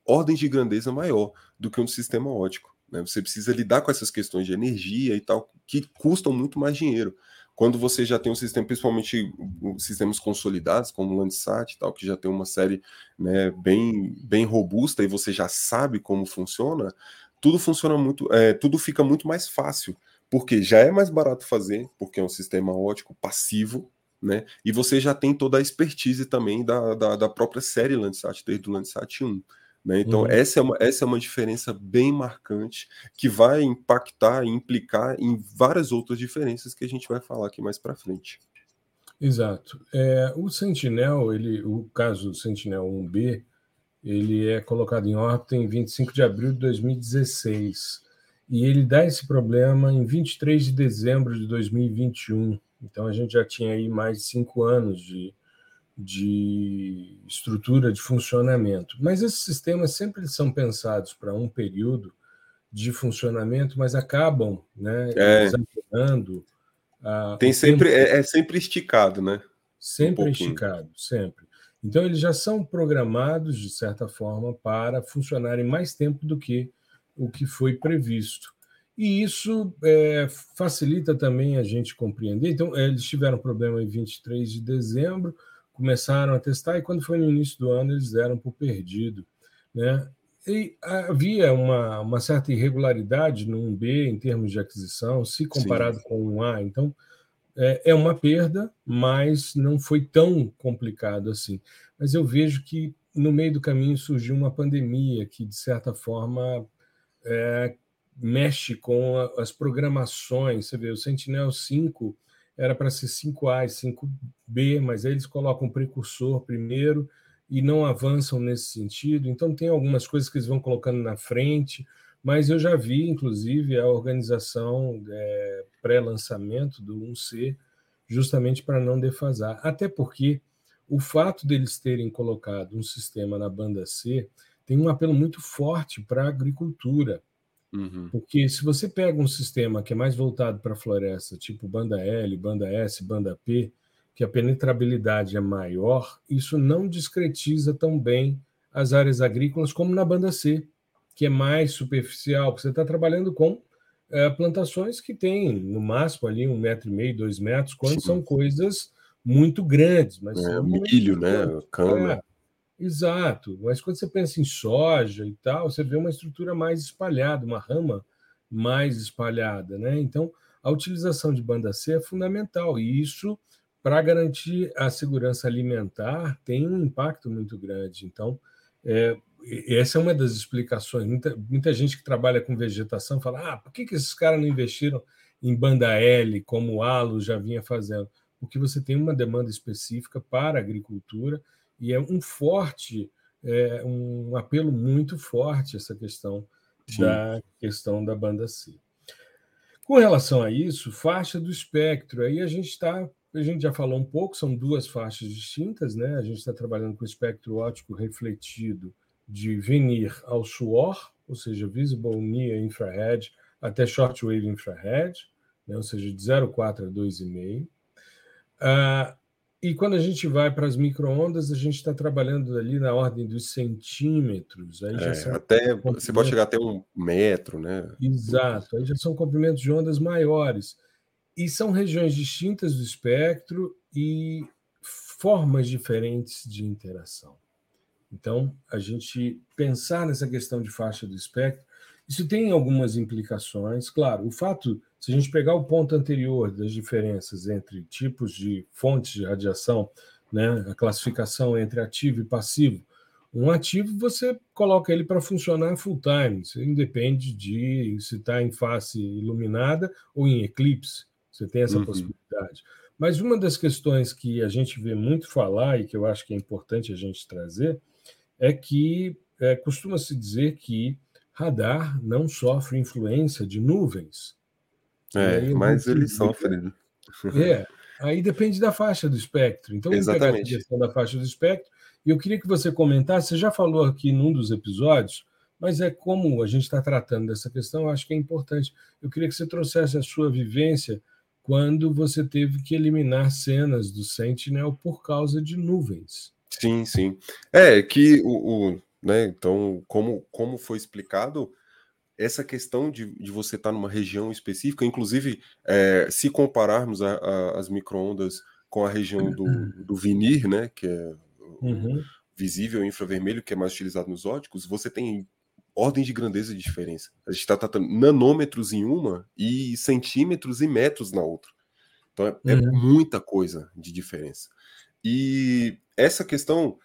ordem de grandeza maior do que um sistema ótico. Né? Você precisa lidar com essas questões de energia e tal, que custam muito mais dinheiro. Quando você já tem um sistema, principalmente sistemas consolidados, como o Landsat e tal, que já tem uma série né, bem, bem robusta e você já sabe como funciona, tudo funciona muito, é, tudo fica muito mais fácil, porque já é mais barato fazer, porque é um sistema ótico passivo, né? E você já tem toda a expertise também da, da, da própria série Landsat, desde o Landsat 1. Né? Então, uhum. essa, é uma, essa é uma diferença bem marcante que vai impactar e implicar em várias outras diferenças que a gente vai falar aqui mais para frente. Exato. É, o Sentinel, ele, o caso do Sentinel 1B, ele é colocado em órbita em 25 de abril de 2016 e ele dá esse problema em 23 de dezembro de 2021. Então a gente já tinha aí mais de cinco anos de, de estrutura de funcionamento. Mas esses sistemas sempre são pensados para um período de funcionamento, mas acabam né, é. exagerando. Tem sempre tempo... é, é, sempre esticado, né? Sempre um esticado, sempre. Então eles já são programados de certa forma para funcionarem mais tempo do que o que foi previsto. E isso é, facilita também a gente compreender. Então, eles tiveram problema em 23 de dezembro, começaram a testar e quando foi no início do ano eles deram por perdido, né? E havia uma, uma certa irregularidade no 1B em termos de aquisição, se comparado Sim. com o 1A. Então, é, é uma perda, mas não foi tão complicado assim. Mas eu vejo que no meio do caminho surgiu uma pandemia que, de certa forma, é, mexe com a, as programações. Você vê, o Sentinel 5 era para ser 5A e 5B, mas aí eles colocam o precursor primeiro e não avançam nesse sentido. Então, tem algumas coisas que eles vão colocando na frente mas eu já vi, inclusive, a organização é, pré-lançamento do 1C, justamente para não defasar. Até porque o fato deles terem colocado um sistema na banda C tem um apelo muito forte para a agricultura. Uhum. Porque se você pega um sistema que é mais voltado para a floresta, tipo banda L, banda S, banda P, que a penetrabilidade é maior, isso não discretiza tão bem as áreas agrícolas como na banda C, que é mais superficial, porque você está trabalhando com é, plantações que têm, no máximo, ali um metro e meio, dois metros, quando Sim. são coisas muito grandes. Mas é, milho, né? Cana. É, exato. Mas quando você pensa em soja e tal, você vê uma estrutura mais espalhada, uma rama mais espalhada, né? Então, a utilização de banda C é fundamental, e isso, para garantir a segurança alimentar, tem um impacto muito grande. Então, é, essa é uma das explicações. Muita, muita gente que trabalha com vegetação fala: ah, por que, que esses caras não investiram em banda L, como o Alo já vinha fazendo? Porque você tem uma demanda específica para a agricultura e é um forte, é, um apelo muito forte essa questão Sim. da questão da banda C. Com relação a isso, faixa do espectro, aí a gente está a gente já falou um pouco, são duas faixas distintas, né? A gente está trabalhando com espectro óptico refletido de venir ao suor, ou seja, visible near infrared até shortwave infrared, né? ou seja, de 0,4 a 2,5. Ah, e quando a gente vai para as microondas, a gente está trabalhando ali na ordem dos centímetros. Aí é, até você pode chegar até um metro, né? Exato. Aí já são comprimentos de ondas maiores. E são regiões distintas do espectro e formas diferentes de interação. Então, a gente pensar nessa questão de faixa do espectro, isso tem algumas implicações. Claro, o fato, se a gente pegar o ponto anterior das diferenças entre tipos de fontes de radiação, né, a classificação entre ativo e passivo, um ativo você coloca ele para funcionar full time, isso independe de se está em face iluminada ou em eclipse, você tem essa uhum. possibilidade. Mas uma das questões que a gente vê muito falar e que eu acho que é importante a gente trazer é que é, costuma-se dizer que radar não sofre influência de nuvens. É, mas ele sofre. Né? É, aí depende da faixa do espectro. Então, vamos pegar a questão da faixa do espectro. E eu queria que você comentasse, você já falou aqui num dos episódios, mas é como a gente está tratando dessa questão, eu acho que é importante. Eu queria que você trouxesse a sua vivência quando você teve que eliminar cenas do Sentinel por causa de nuvens. Sim, sim. É que o, o né, então, como, como foi explicado, essa questão de, de você estar tá numa região específica, inclusive, é, se compararmos a, a, as microondas com a região do, do vinir, né, que é uhum. visível infravermelho, que é mais utilizado nos óticos, você tem ordem de grandeza de diferença. A gente está tratando nanômetros em uma e centímetros e metros na outra. Então é, é uhum. é muita coisa de diferença. E essa questão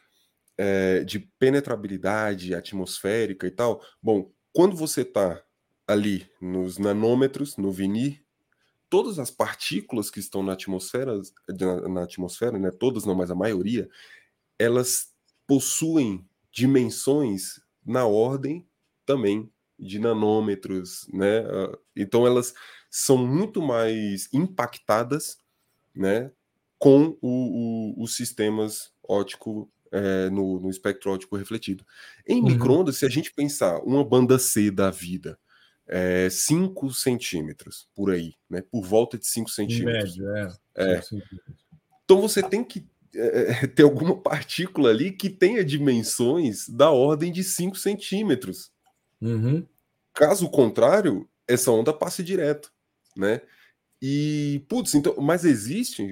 é, de penetrabilidade atmosférica e tal, bom, quando você está ali nos nanômetros, no vinir, todas as partículas que estão na atmosfera, na, na atmosfera, né, todas não, mas a maioria, elas possuem dimensões na ordem também de nanômetros, né? Ah, então elas são muito mais impactadas, né, com o, o, os sistemas ótico é, no, no, espectro ótico refletido. Em uhum. microondas, se a gente pensar uma banda C da vida, é, 5 centímetros por aí, né? Por volta de 5 centímetros. Médio, é. é. Então você tem que é, ter alguma partícula ali que tenha dimensões da ordem de 5 centímetros. Uhum. Caso contrário, essa onda passe direto, né? E, putz, então, mas existe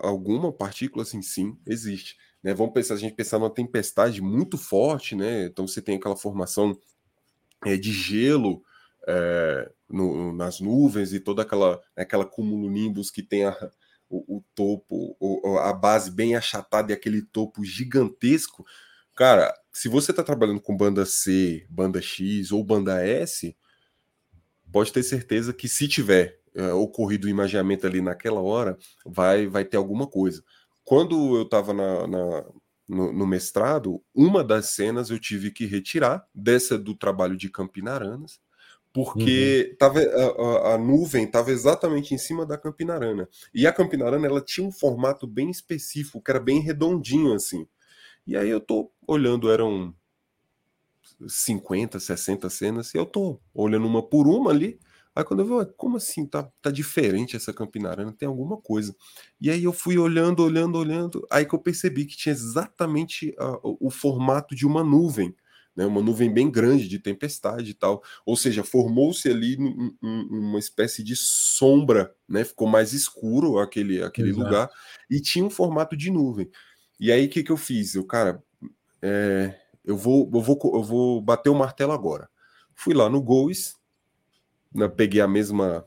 alguma partícula assim? Sim, existe. Né? Vamos pensar, a gente pensar numa tempestade muito forte, né? Então você tem aquela formação é, de gelo é, no, nas nuvens e toda aquela, aquela cumulonimbus que tem a, o, o topo, o, a base bem achatada e aquele topo gigantesco. Cara, se você está trabalhando com banda C, banda X ou banda S, pode ter certeza que se tiver é, ocorrido o imaginamento ali naquela hora, vai, vai ter alguma coisa. Quando eu estava na, na no, no, mestrado, uma das cenas eu tive que retirar dessa do trabalho de Campinaranas, porque uhum. tava, a, a, a nuvem estava exatamente em cima da Campinarana. E a Campinarana ela tinha um formato bem específico, que era bem redondinho assim. E aí eu tô olhando, eram 50, 60 cenas, e eu tô olhando uma por uma ali. Aí quando eu vi, como assim? Tá, tá diferente essa Campinarana, tem alguma coisa. E aí eu fui olhando, olhando, olhando, aí que eu percebi que tinha exatamente uh, o formato de uma nuvem né, uma nuvem bem grande de tempestade e tal. Ou seja, formou-se ali um, um, uma espécie de sombra, né, ficou mais escuro aquele, aquele lugar e tinha um formato de nuvem. E aí o que, que eu fiz? Eu, cara, é, eu, vou, eu, vou, eu vou bater o martelo agora. Fui lá no Goes, né, peguei a mesma.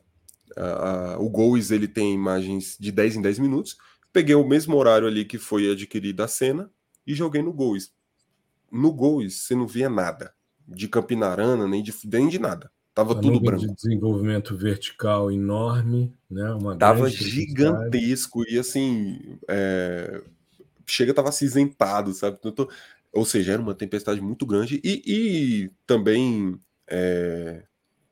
A, a, o Goes ele tem imagens de 10 em 10 minutos. Peguei o mesmo horário ali que foi adquirida a cena e joguei no Goes no Gois você não via nada de Campinarana, nem de, nem de nada. Tava tudo branco. De desenvolvimento vertical enorme, né? Uma tava gigantesco e assim é... chega tava acinzentado, sabe? Tô... Ou seja, era uma tempestade muito grande e, e também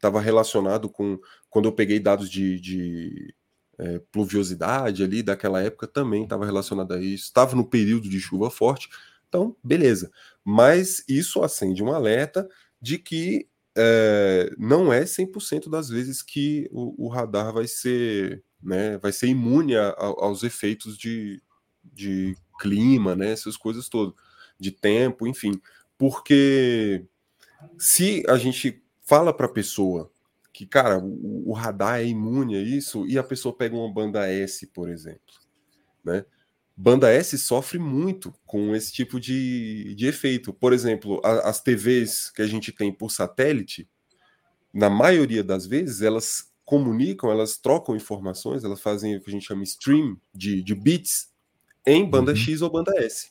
estava relacionado com quando eu peguei dados de, de é, pluviosidade ali daquela época também estava relacionado a isso. Estava no período de chuva forte, então beleza mas isso acende um alerta de que é, não é 100% das vezes que o, o, radar vai ser, né, vai ser imune a, a, aos efeitos de, de clima, né, essas coisas todas, de tempo, enfim, porque se a gente fala para a pessoa que, cara, o, o radar é imune a isso, e a pessoa pega uma banda S, por exemplo, né? Banda S sofre muito com esse tipo de, de efeito. Por exemplo, a, as TVs que a gente tem por satélite, na maioria das vezes, elas comunicam, elas trocam informações, elas fazem o que a gente chama stream de, de bits em banda uhum. X ou banda S.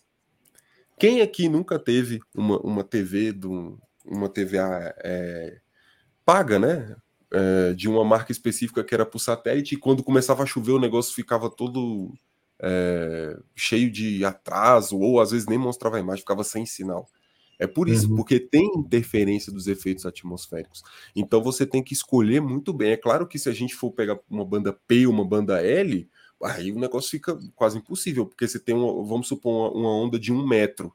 Quem aqui nunca teve uma, uma TV, do, uma TVA é, paga, né? É, de uma marca específica que era por satélite, e quando começava a chover o negócio ficava todo é, cheio de atraso, ou às vezes nem mostrava a imagem, ficava sem sinal. É por isso, uhum. porque tem interferência dos efeitos atmosféricos. Então você tem que escolher muito bem. É claro que se a gente for pegar uma banda P uma banda L, aí o negócio fica quase impossível, porque você tem, uma, vamos supor, uma, uma onda de um metro,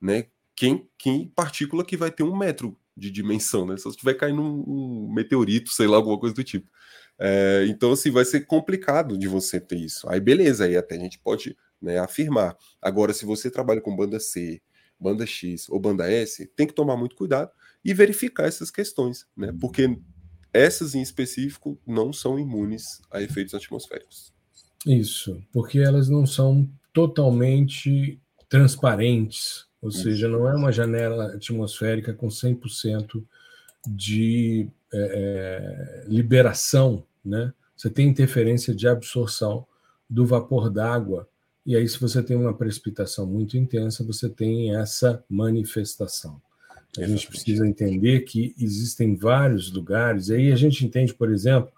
né? Quem, quem partícula que vai ter um metro de dimensão, né? Se você tiver caindo um, um meteorito, sei lá, alguma coisa do tipo. É, então, assim, vai ser complicado de você ter isso. Aí, beleza, aí até a gente pode né, afirmar. Agora, se você trabalha com banda C, banda X ou banda S, tem que tomar muito cuidado e verificar essas questões, né? Porque essas em específico não são imunes a efeitos atmosféricos. Isso, porque elas não são totalmente transparentes, ou Isso. seja, não é uma janela atmosférica com 100% de é, é, liberação né? Você tem interferência de absorção do vapor d'água, e aí, se você tem uma precipitação muito intensa, você tem essa manifestação. A gente precisa entender que existem vários lugares, e aí a gente entende, por exemplo,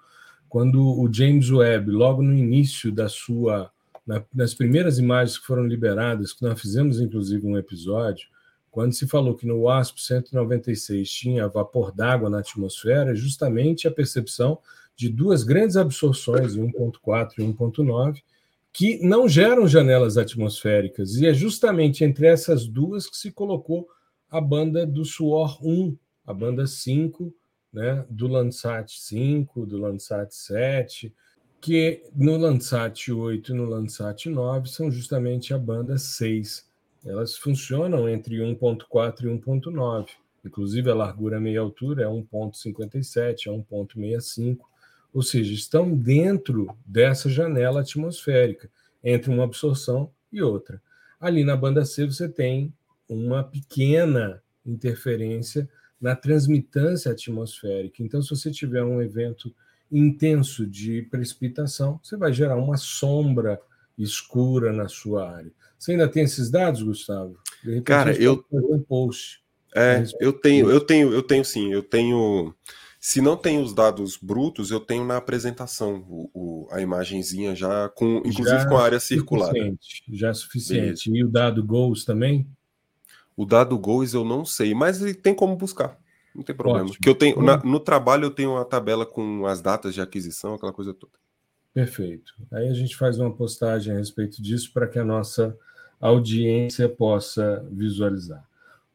quando o James Webb, logo no início da sua. Na, nas primeiras imagens que foram liberadas, que nós fizemos inclusive um episódio, quando se falou que no WASP 196 tinha vapor d'água na atmosfera, justamente a percepção de duas grandes absorções, 1.4 e 1.9, que não geram janelas atmosféricas. E é justamente entre essas duas que se colocou a banda do Suor 1, a banda 5, né, do Landsat 5, do Landsat 7, que no Landsat 8 e no Landsat 9 são justamente a banda 6. Elas funcionam entre 1.4 e 1.9. Inclusive, a largura meia altura é 1.57, é 1.65 ou seja, estão dentro dessa janela atmosférica, entre uma absorção e outra. Ali na banda C você tem uma pequena interferência na transmitância atmosférica. Então, se você tiver um evento intenso de precipitação, você vai gerar uma sombra escura na sua área. Você ainda tem esses dados, Gustavo? Cara, eu um post. É, eu tenho, eu tenho, eu tenho sim, eu tenho se não tem os dados brutos, eu tenho na apresentação o, o a imagenzinha já com, inclusive já com a área circular. Já é suficiente. Beleza. E o dado goals também? O dado goals eu não sei, mas ele tem como buscar. Não tem problema. Ótimo. Que eu tenho na, no trabalho eu tenho uma tabela com as datas de aquisição, aquela coisa toda. Perfeito. Aí a gente faz uma postagem a respeito disso para que a nossa audiência possa visualizar.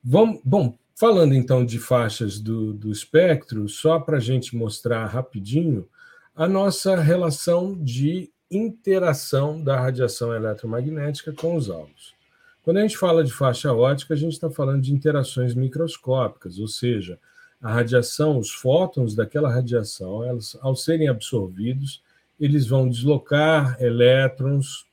Vamos, bom, falando então de faixas do, do espectro, só para a gente mostrar rapidinho a nossa relação de interação da radiação eletromagnética com os alvos. Quando a gente fala de faixa ótica, a gente está falando de interações microscópicas, ou seja, a radiação, os fótons daquela radiação, elas, ao serem absorvidos, eles vão deslocar elétrons,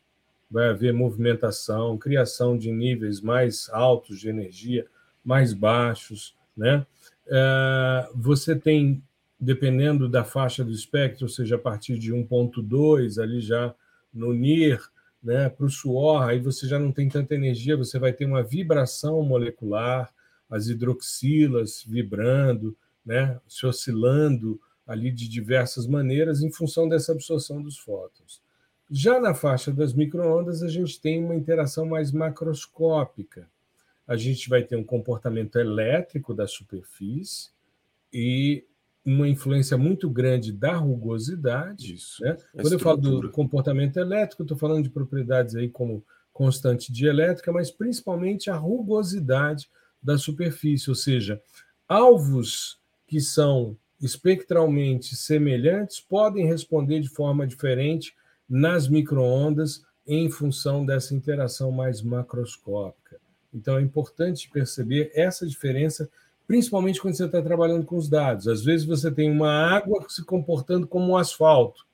vai haver movimentação, criação de níveis mais altos de energia, mais baixos, né? É, você tem dependendo da faixa do espectro, ou seja, a partir de 1.2, ali já no NIR, né, para o suor, aí você já não tem tanta energia, você vai ter uma vibração molecular, as hidroxilas vibrando, né, se oscilando ali de diversas maneiras em função dessa absorção dos fótons. Já na faixa das microondas, a gente tem uma interação mais macroscópica. A gente vai ter um comportamento elétrico da superfície e uma influência muito grande da rugosidade. Isso, né? Quando eu falo do comportamento elétrico, estou falando de propriedades aí como constante dielétrica, mas principalmente a rugosidade da superfície, ou seja, alvos que são espectralmente semelhantes podem responder de forma diferente nas microondas em função dessa interação mais macroscópica. Então é importante perceber essa diferença principalmente quando você está trabalhando com os dados. Às vezes você tem uma água se comportando como um asfalto,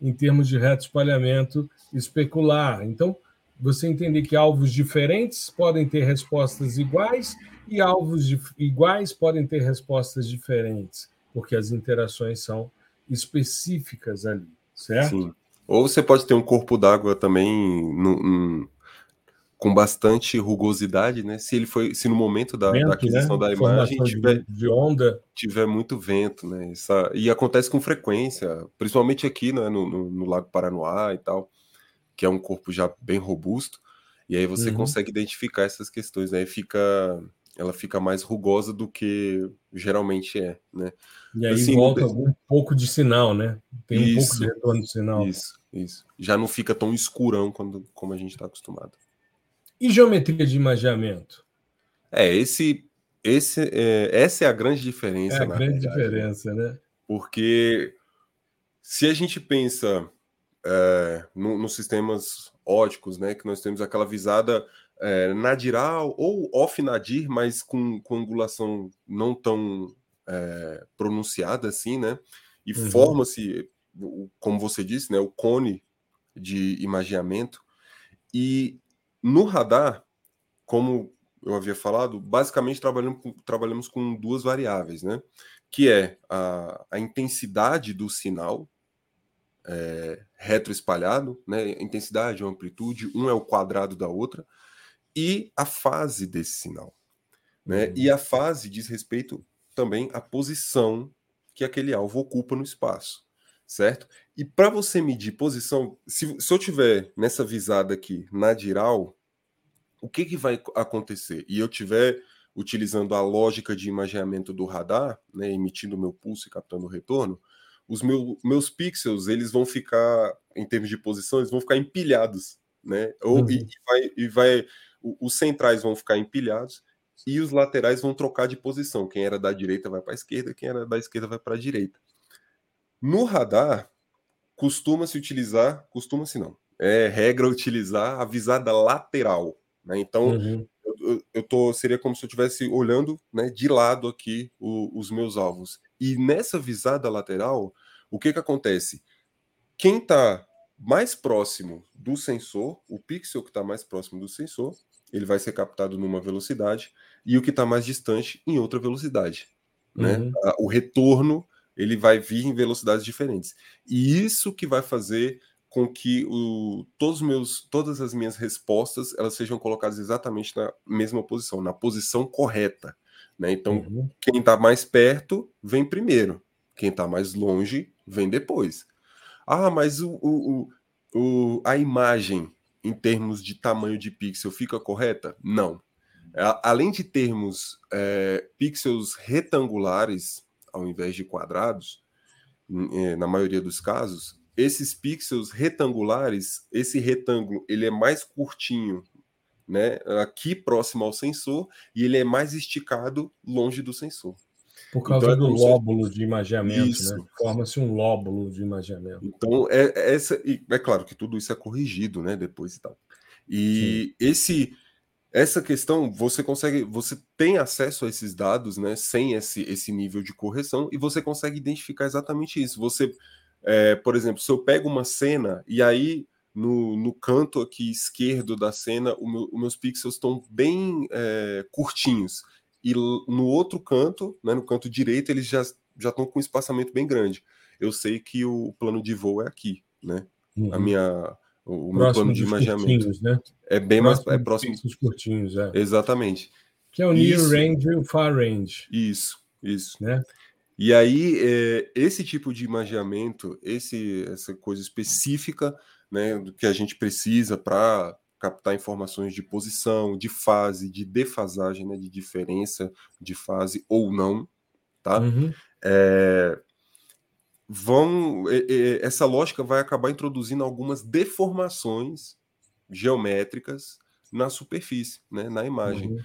em termos de reto espalhamento especular. Então, você entender que alvos diferentes podem ter respostas iguais e alvos iguais podem ter respostas diferentes, porque as interações são específicas ali, certo? Sim. Ou você pode ter um corpo d'água também num, com bastante rugosidade, né? Se ele foi, se no momento da, vento, da aquisição né? da imagem tiver, de onda tiver muito vento, né? Essa, e acontece com frequência, principalmente aqui, né? No, no, no, Lago Paranoá e tal, que é um corpo já bem robusto. E aí você uhum. consegue identificar essas questões, né? Fica, ela fica mais rugosa do que geralmente é, né? E aí assim, volta algum pouco de sinal, né? Tem isso, um pouco de retorno de sinal. Isso, isso. Já não fica tão escurão quando, como a gente está acostumado. E geometria de imagiamento? É, esse, esse, é, essa é a grande diferença. É a grande verdade, né? diferença, né? Porque se a gente pensa é, no, nos sistemas óticos, né, que nós temos aquela visada é, nadiral ou off-nadir, mas com, com angulação não tão é, pronunciada assim, né? E uhum. forma-se, como você disse, né, o cone de imagiamento. E no radar, como eu havia falado, basicamente trabalhamos com, trabalhamos com duas variáveis, né? Que é a, a intensidade do sinal é, retroespalhado, né? Intensidade ou amplitude, um é o quadrado da outra, e a fase desse sinal. Né? Uhum. E a fase diz respeito também à posição que aquele alvo ocupa no espaço, certo? E para você medir posição, se, se eu tiver nessa visada aqui na diral, o que, que vai acontecer? E eu tiver utilizando a lógica de imaginamento do radar, né, emitindo o meu pulso e captando o retorno, os meu, meus pixels eles vão ficar, em termos de posição, eles vão ficar empilhados, né? Ou, uhum. e, vai, e vai, os centrais vão ficar empilhados e os laterais vão trocar de posição. Quem era da direita vai para a esquerda, quem era da esquerda vai para a direita. No radar, costuma-se utilizar, costuma-se não, é regra utilizar a visada lateral, né? Então, uhum. eu, eu tô, seria como se eu estivesse olhando né, de lado aqui o, os meus alvos. E nessa visada lateral, o que, que acontece? Quem está mais próximo do sensor, o pixel que está mais próximo do sensor, ele vai ser captado numa velocidade, e o que está mais distante em outra velocidade. Né? Uhum. O retorno ele vai vir em velocidades diferentes. E isso que vai fazer com que o, todos meus, todas as minhas respostas elas sejam colocadas exatamente na mesma posição, na posição correta. Né? Então, uhum. quem está mais perto vem primeiro, quem está mais longe vem depois. Ah, mas o, o, o, a imagem em termos de tamanho de pixel fica correta? Não. além de termos é, pixels retangulares ao invés de quadrados, é, na maioria dos casos, esses pixels retangulares, esse retângulo, ele é mais curtinho, né, aqui próximo ao sensor, e ele é mais esticado longe do sensor. Por causa então, é do lóbulo de imageamento, né? Forma-se um lóbulo de imageamento. Então, é, é essa, é claro que tudo isso é corrigido, né? Depois e tal. E Sim. esse essa questão você consegue, você tem acesso a esses dados, né, sem esse, esse nível de correção, e você consegue identificar exatamente isso. Você, é, por exemplo, se eu pego uma cena e aí no, no canto aqui esquerdo da cena, meu, os meus pixels estão bem é, curtinhos, e no outro canto, né, no canto direito, eles já já estão com um espaçamento bem grande. Eu sei que o plano de voo é aqui, né? Uhum. A minha o meu plano de imaginamento. Né? É bem próximo mais é próximo dos curtinhos, é. Exatamente. Que é o near isso. range e o far range. Isso, isso. Né? E aí, é, esse tipo de imaginamento, esse, essa coisa específica né, do que a gente precisa para captar informações de posição, de fase, de defasagem, né, de diferença de fase ou não, tá? Uhum. É, vão essa lógica vai acabar introduzindo algumas deformações geométricas na superfície, né, na imagem, uhum.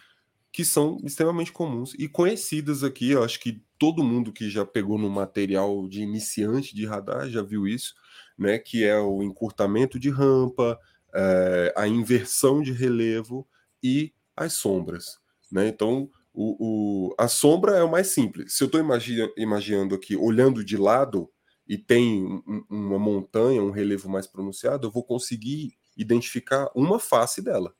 que são extremamente comuns e conhecidas aqui. Eu acho que todo mundo que já pegou no material de iniciante de radar já viu isso, né, que é o encurtamento de rampa, é, a inversão de relevo e as sombras, né? Então o, o, a sombra é o mais simples. Se eu estou imaginando aqui, olhando de lado, e tem um, uma montanha, um relevo mais pronunciado, eu vou conseguir identificar uma face dela.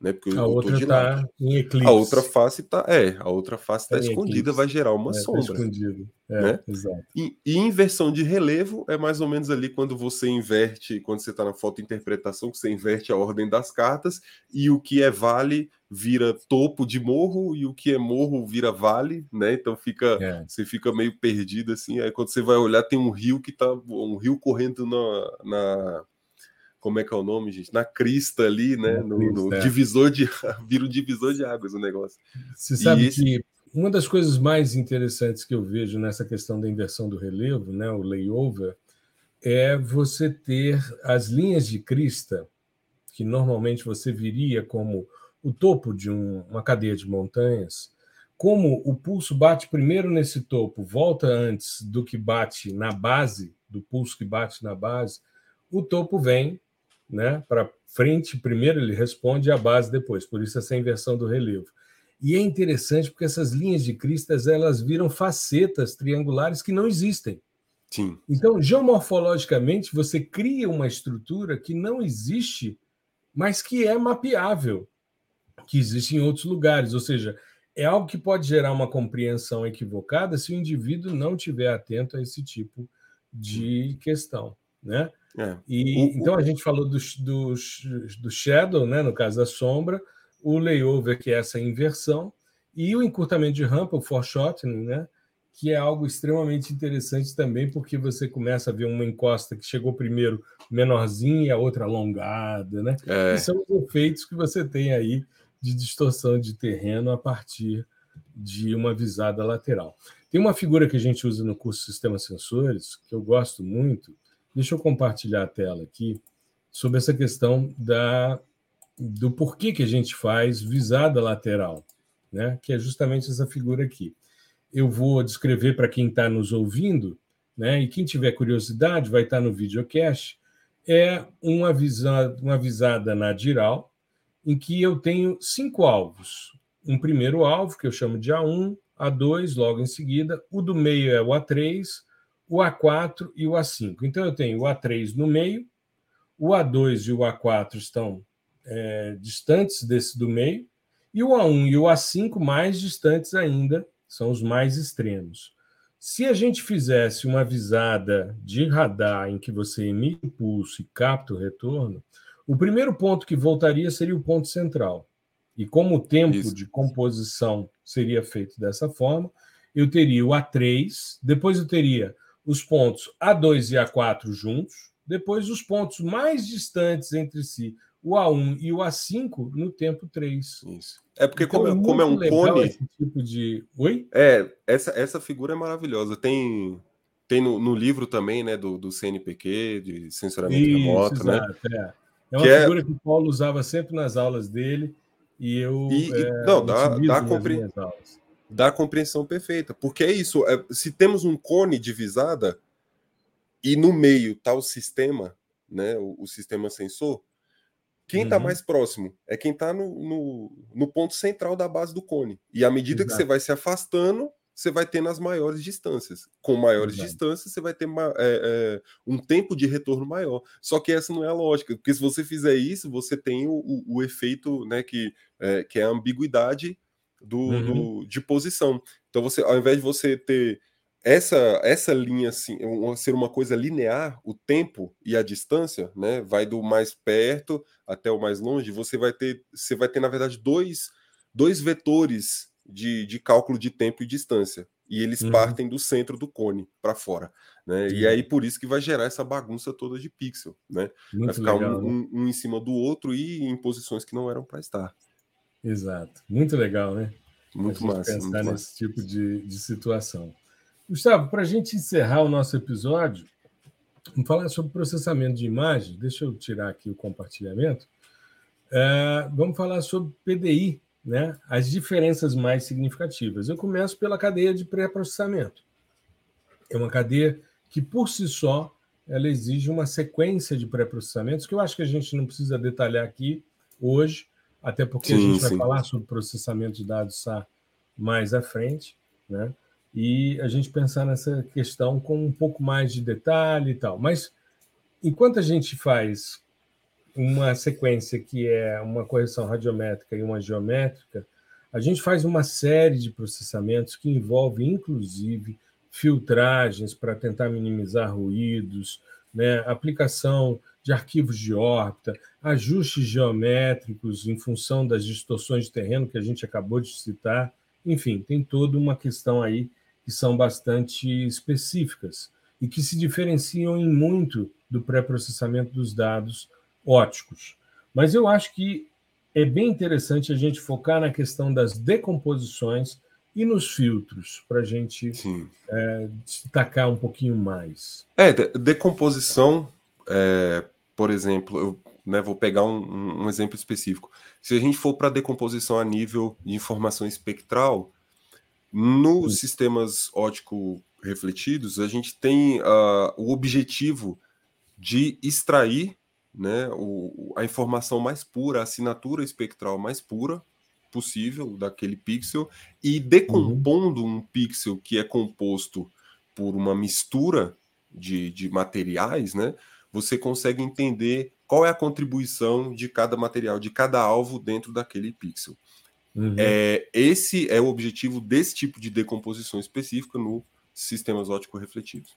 Né? Porque a outra está em eclipse. A outra face está é, a outra face está tá escondida, eclipse. vai gerar uma é, tá sombra. Tá escondido. É, né? exato. E, e, inversão de relevo é mais ou menos ali quando você inverte, quando você está na fotointerpretação, que você inverte a ordem das cartas e o que é vale vira topo de morro e o que é morro vira vale, né? Então fica, é. você fica meio perdido assim. Aí quando você vai olhar tem um rio que tá um rio correndo na, na como é que é o nome, gente? Na crista ali, né? No, no é. divisor de vira um divisor de águas o negócio. Você sabe esse... que uma das coisas mais interessantes que eu vejo nessa questão da inversão do relevo, né, o layover, é você ter as linhas de crista que normalmente você viria como o topo de um, uma cadeia de montanhas, como o pulso bate primeiro nesse topo, volta antes do que bate na base, do pulso que bate na base, o topo vem né, para frente primeiro, ele responde, e a base depois, por isso essa inversão do relevo. E é interessante porque essas linhas de cristas elas viram facetas triangulares que não existem. Sim. Então, geomorfologicamente, você cria uma estrutura que não existe, mas que é mapeável que existe em outros lugares. Ou seja, é algo que pode gerar uma compreensão equivocada se o indivíduo não estiver atento a esse tipo de questão. Né? É. E, o, então, a gente falou do, do, do shadow, né? no caso da sombra, o layover, que é essa inversão, e o encurtamento de rampa, o foreshortening, né? que é algo extremamente interessante também, porque você começa a ver uma encosta que chegou primeiro menorzinha e a outra alongada, né? É. E são os efeitos que você tem aí de distorção de terreno a partir de uma visada lateral. Tem uma figura que a gente usa no curso Sistemas Sensores, que eu gosto muito. Deixa eu compartilhar a tela aqui sobre essa questão da, do porquê que a gente faz visada lateral, né? que é justamente essa figura aqui. Eu vou descrever para quem está nos ouvindo, né? e quem tiver curiosidade vai estar tá no videocast, é uma visada, uma visada na diral, em que eu tenho cinco alvos. Um primeiro alvo, que eu chamo de A1, A2, logo em seguida, o do meio é o A3, o A4 e o A5. Então, eu tenho o A3 no meio, o A2 e o A4 estão é, distantes desse do meio, e o A1 e o A5 mais distantes ainda, são os mais extremos. Se a gente fizesse uma visada de radar em que você emite o pulso e capta o retorno, o primeiro ponto que voltaria seria o ponto central. E como o tempo Isso. de composição seria feito dessa forma, eu teria o A3, depois eu teria os pontos A2 e A4 juntos, depois os pontos mais distantes entre si, o A1 e o A5 no tempo 3. Isso. É porque então, como, é, como é um cone. Esse tipo de. Oi? É, essa, essa figura é maravilhosa. Tem, tem no, no livro também, né, do, do CNPq, de censuramento Isso, remoto, né? exato, né? É, é uma que figura é... que o Paulo usava sempre nas aulas dele e eu. E, é, não, dá, dá, compre... dá compreensão perfeita. Porque é isso. É, se temos um cone divisada e no meio está o sistema, né, o, o sistema sensor, quem está uhum. mais próximo é quem está no, no, no, ponto central da base do cone. E à medida Exato. que você vai se afastando, você vai ter nas maiores distâncias. Com maiores Exato. distâncias, você vai ter é, é, um tempo de retorno maior. Só que essa não é a lógica, porque se você fizer isso, você tem o, o, o efeito né, que, é, que é a ambiguidade do, uhum. do, de posição. Então, você, ao invés de você ter essa essa linha assim, ser uma coisa linear, o tempo e a distância, né, vai do mais perto até o mais longe, você vai ter você vai ter na verdade dois dois vetores de, de cálculo de tempo e distância, e eles uhum. partem do centro do cone para fora, né? E aí por isso que vai gerar essa bagunça toda de pixel, né? Muito vai ficar legal, um, né? um, um, em cima do outro e em posições que não eram para estar. Exato, muito legal, né? Muito massa. Pensar muito nesse massa. tipo de, de situação. Gustavo, para a gente encerrar o nosso episódio, vamos falar sobre processamento de imagem. Deixa eu tirar aqui o compartilhamento. É, vamos falar sobre PDI, né? as diferenças mais significativas. Eu começo pela cadeia de pré-processamento. É uma cadeia que, por si só, ela exige uma sequência de pré-processamentos que eu acho que a gente não precisa detalhar aqui hoje, até porque sim, a gente vai falar sobre processamento de dados SAR mais à frente, né? e a gente pensar nessa questão com um pouco mais de detalhe e tal. Mas enquanto a gente faz uma sequência que é uma correção radiométrica e uma geométrica, a gente faz uma série de processamentos que envolve, inclusive, filtragens para tentar minimizar ruídos, né? aplicação de arquivos de órbita, ajustes geométricos em função das distorções de terreno que a gente acabou de citar. Enfim, tem toda uma questão aí que são bastante específicas e que se diferenciam em muito do pré-processamento dos dados óticos. Mas eu acho que é bem interessante a gente focar na questão das decomposições e nos filtros, para a gente é, destacar um pouquinho mais. É, decomposição, é, por exemplo, eu né, vou pegar um, um exemplo específico. Se a gente for para decomposição a nível de informação espectral, nos sistemas ótico refletidos, a gente tem uh, o objetivo de extrair né, o, a informação mais pura, a assinatura espectral mais pura possível daquele pixel e decompondo uhum. um pixel que é composto por uma mistura de, de materiais, né, você consegue entender qual é a contribuição de cada material, de cada alvo dentro daquele pixel. Uhum. É, esse é o objetivo desse tipo de decomposição específica no sistemas óticos refletidos.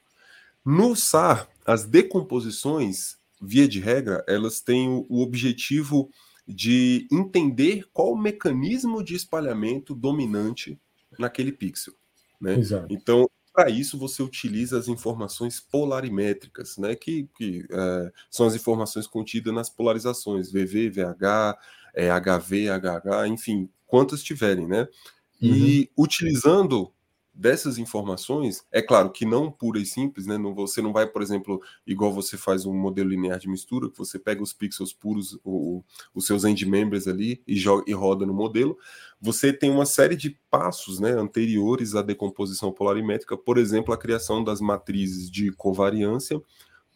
No SAR, as decomposições, via de regra, elas têm o objetivo de entender qual o mecanismo de espalhamento dominante naquele pixel. Né? Então, para isso, você utiliza as informações polarimétricas, né? que, que é, são as informações contidas nas polarizações VV, VH, é, HV, HH, enfim, quantas tiverem, né? Uhum. E utilizando dessas informações, é claro que não pura e simples, né? Não, você não vai, por exemplo, igual você faz um modelo linear de mistura, que você pega os pixels puros, o, os seus end members ali e, joga, e roda no modelo. Você tem uma série de passos né, anteriores à decomposição polarimétrica, por exemplo, a criação das matrizes de covariância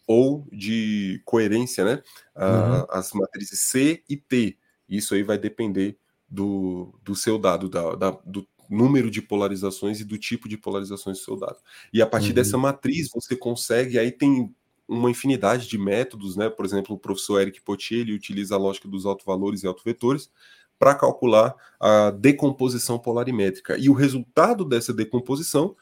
ou de coerência, né? Uhum. as matrizes C e T. Isso aí vai depender do, do seu dado, da, da, do número de polarizações e do tipo de polarizações do seu dado. E a partir uhum. dessa matriz você consegue, aí tem uma infinidade de métodos, né? Por exemplo, o professor Eric Potier ele utiliza a lógica dos autovalores e autovetores para calcular a decomposição polarimétrica. E o resultado dessa decomposição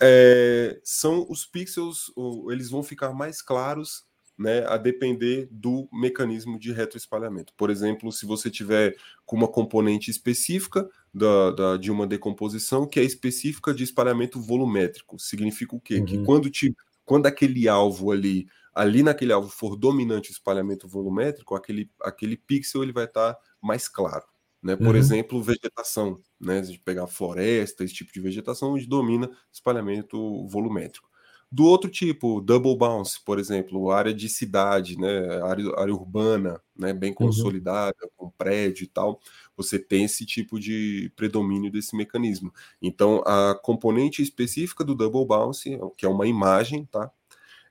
é, são os pixels, eles vão ficar mais claros né, a depender do mecanismo de retroespalhamento. Por exemplo, se você tiver com uma componente específica da, da, de uma decomposição que é específica de espalhamento volumétrico, significa o quê? Uhum. Que quando, te, quando aquele alvo ali ali naquele alvo for dominante o espalhamento volumétrico, aquele, aquele pixel ele vai estar tá mais claro. Né? Por uhum. exemplo, vegetação, né? Se a gente pegar floresta, esse tipo de vegetação, onde domina espalhamento volumétrico. Do outro tipo, double bounce, por exemplo, área de cidade, né, área, área urbana, né, bem uhum. consolidada, uhum. com prédio e tal, você tem esse tipo de predomínio desse mecanismo. Então, a componente específica do double bounce, que é uma imagem, tá?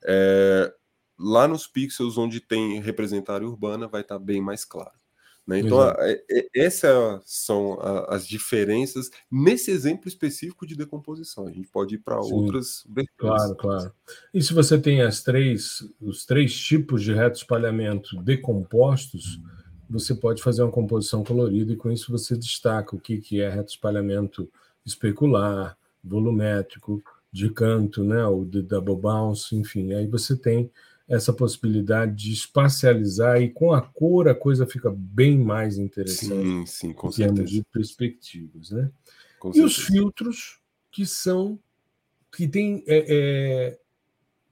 É, lá nos pixels onde tem representar área urbana, vai estar tá bem mais claro. Né? Então, a, a, essas são a, as diferenças nesse exemplo específico de decomposição. A gente pode ir para outras vertentes. Claro, claro. E se você tem as três, os três tipos de reto espalhamento decompostos, você pode fazer uma composição colorida e com isso você destaca o que, que é reto espalhamento especular, volumétrico, de canto, né, ou de double bounce, enfim. Aí você tem essa possibilidade de espacializar e com a cor a coisa fica bem mais interessante sim, sim, com em termos de perspectivas, né? Com e certeza. os filtros que são que têm é, é,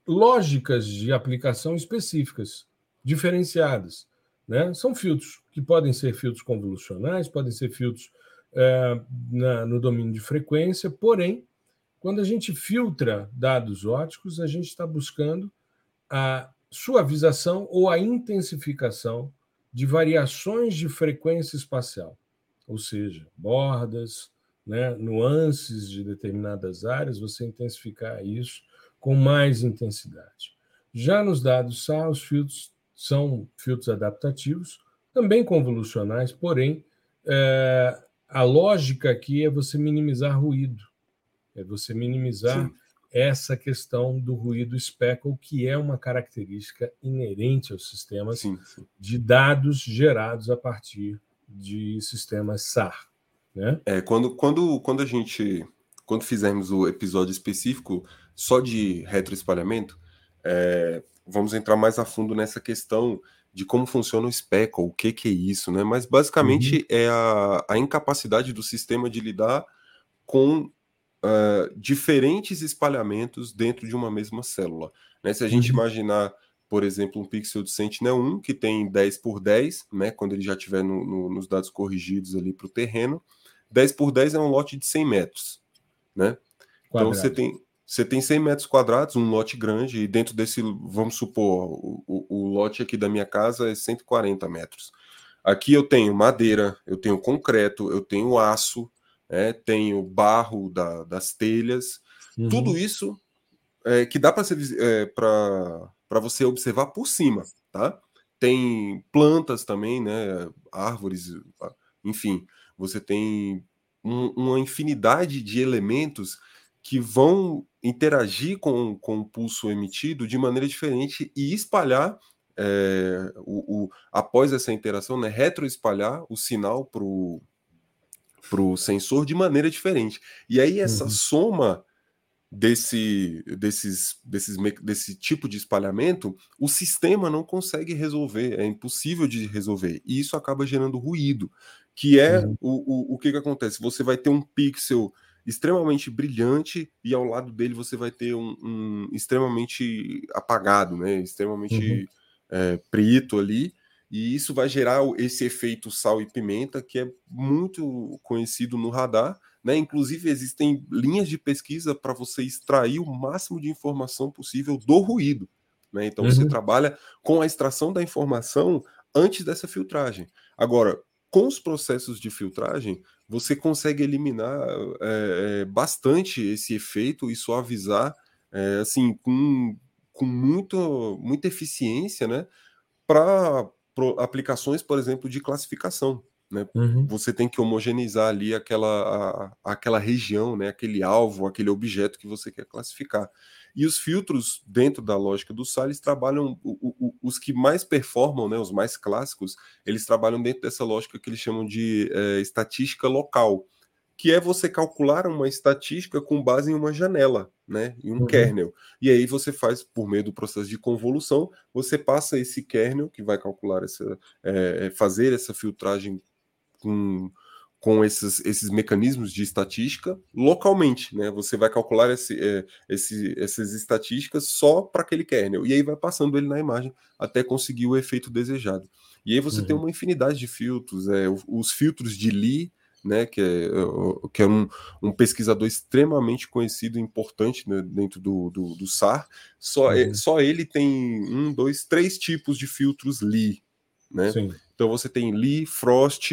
lógicas de aplicação específicas, diferenciadas, né? São filtros que podem ser filtros convolucionais, podem ser filtros é, na, no domínio de frequência, porém, quando a gente filtra dados óticos, a gente está buscando a suavização ou a intensificação de variações de frequência espacial, ou seja, bordas, né, nuances de determinadas áreas, você intensificar isso com mais intensidade. Já nos dados SA, os filtros são filtros adaptativos, também convolucionais, porém, é, a lógica aqui é você minimizar ruído, é você minimizar Sim essa questão do ruído speckle, que é uma característica inerente aos sistemas sim, sim. de dados gerados a partir de sistemas SAR. Né? É, quando, quando, quando a gente quando fizermos o episódio específico só de retroespalhamento, é, vamos entrar mais a fundo nessa questão de como funciona o speckle, o que, que é isso, né? Mas basicamente uhum. é a, a incapacidade do sistema de lidar com uh, diferentes espalhamentos dentro de uma mesma célula. Né? Se a gente uhum. imaginar, por exemplo, um pixel de Sentinel-1 que tem 10 por 10, né, quando ele já estiver no, no, nos dados corrigidos ali para o terreno, 10 por 10 é um lote de 100 metros. Né? Então você tem, você tem 100 metros quadrados, um lote grande, e dentro desse, vamos supor, o, o, o, lote aqui da minha casa é 140 metros. Aqui eu tenho madeira, eu tenho concreto, eu tenho aço, é, tem o barro da, das telhas, uhum. tudo isso é, que dá para é, para você observar por cima, tá? Tem plantas também, né? Árvores, enfim, você tem um, uma infinidade de elementos que vão interagir com, com o pulso emitido de maneira diferente e espalhar é, o, o, após essa interação, né, retroespalhar o sinal para o para o sensor de maneira diferente. E aí essa uhum. soma desse, desses, desses, desse tipo de espalhamento, o sistema não consegue resolver, é impossível de resolver. E isso acaba gerando ruído, que é uhum. o, o, o que, que acontece? Você vai ter um pixel extremamente brilhante e ao lado dele você vai ter um, um extremamente apagado, né? extremamente uhum. é, preto ali, e isso vai gerar esse efeito sal e pimenta, que é muito conhecido no radar. Né? Inclusive, existem linhas de pesquisa para você extrair o máximo de informação possível do ruído. Né? Então, uhum. você trabalha com a extração da informação antes dessa filtragem. Agora, com os processos de filtragem, você consegue eliminar é, bastante esse efeito e suavizar é, assim com, com muito, muita eficiência né, para aplicações, por exemplo, de classificação. Né? Uhum. Você tem que homogeneizar ali aquela, a, aquela região, né? aquele alvo, aquele objeto que você quer classificar. E os filtros, dentro da lógica do Salles, trabalham, o, o, os que mais performam, né? os mais clássicos, eles trabalham dentro dessa lógica que eles chamam de é, estatística local que é você calcular uma estatística com base em uma janela, né, em um uhum. kernel. E aí você faz, por meio do processo de convolução, você passa esse kernel que vai calcular essa, é, fazer essa filtragem com, com esses, esses mecanismos de estatística localmente, né? Você vai calcular esse, é, esse, essas estatísticas só para aquele kernel, e aí vai passando ele na imagem até conseguir o efeito desejado. E aí você uhum. tem uma infinidade de filtros, é, os filtros de Lee, né, que é, que é um, um pesquisador extremamente conhecido e importante né, dentro do, do, do SAR, só, é, uhum. só ele tem um, dois, três tipos de filtros Lee, né? Sim. Então você tem Lee, Frost,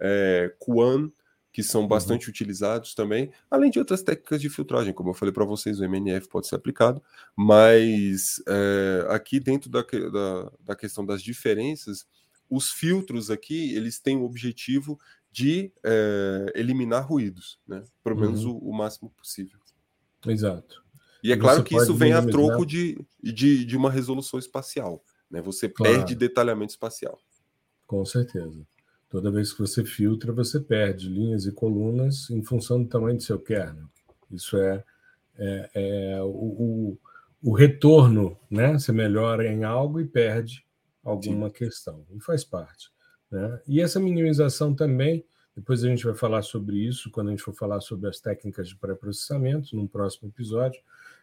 é, Quan, que são uhum. bastante uhum. utilizados também, além de outras técnicas de filtragem, como eu falei para vocês, o MNF pode ser aplicado, mas é, aqui dentro da, da, da, questão das diferenças, os filtros aqui, eles têm o objetivo de é, eliminar ruídos, né? pelo uhum. menos o, o, máximo possível. Exato. E é e claro que isso vem a troco de, de, de, uma resolução espacial, né? você claro. perde detalhamento espacial. Com certeza. Toda vez que você filtra, você perde linhas e colunas em função do tamanho do seu kernel. Isso é, é, é o, o, o, retorno, né? Você melhora em algo e perde alguma Sim. questão. E faz parte. Né? E essa minimização também, depois a gente vai falar sobre isso quando a gente for falar sobre as técnicas de pré-processamento, num próximo episódio.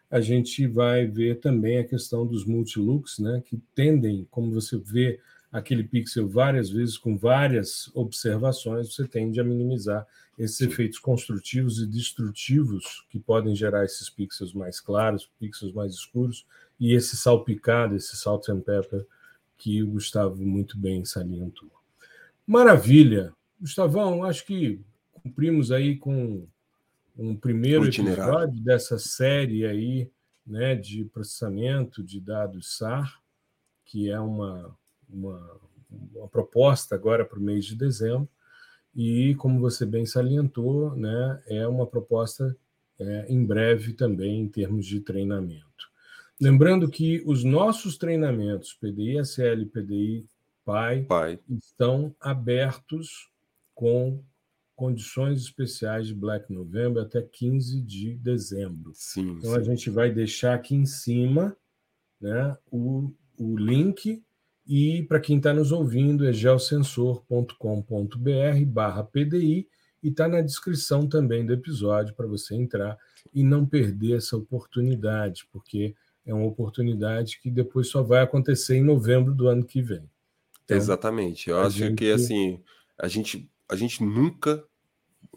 A gente vai ver também a questão dos multilooks, né? Que tendem, como você vê aquele pixel várias vezes com várias observações, você tende a minimizar esses efeitos construtivos e destrutivos que podem gerar esses pixels mais claros, pixels mais escuros, e esse salpicado, esse salt and pepper que o Gustavo muito bem salientou. Maravilha! Gustavão, acho que cumprimos aí com um primeiro episódio dessa série aí, né, de processamento de dados SAR, que é uma uma, uma proposta agora para o mês de dezembro, e, como você bem salientou, né, é uma proposta é, em breve também em termos de treinamento. Lembrando que os nossos treinamentos PDI SL e PDI PAI, Pai. estão abertos com condições especiais de Black November até 15 de dezembro. Sim, então sim. a gente vai deixar aqui em cima né, o, o link e para quem está nos ouvindo, é geosensor.com.br barra PDI e está na descrição também do episódio para você entrar e não perder essa oportunidade, porque é uma oportunidade que depois só vai acontecer em novembro do ano que vem. Então, Exatamente. Eu acho gente... que assim, a gente, a gente nunca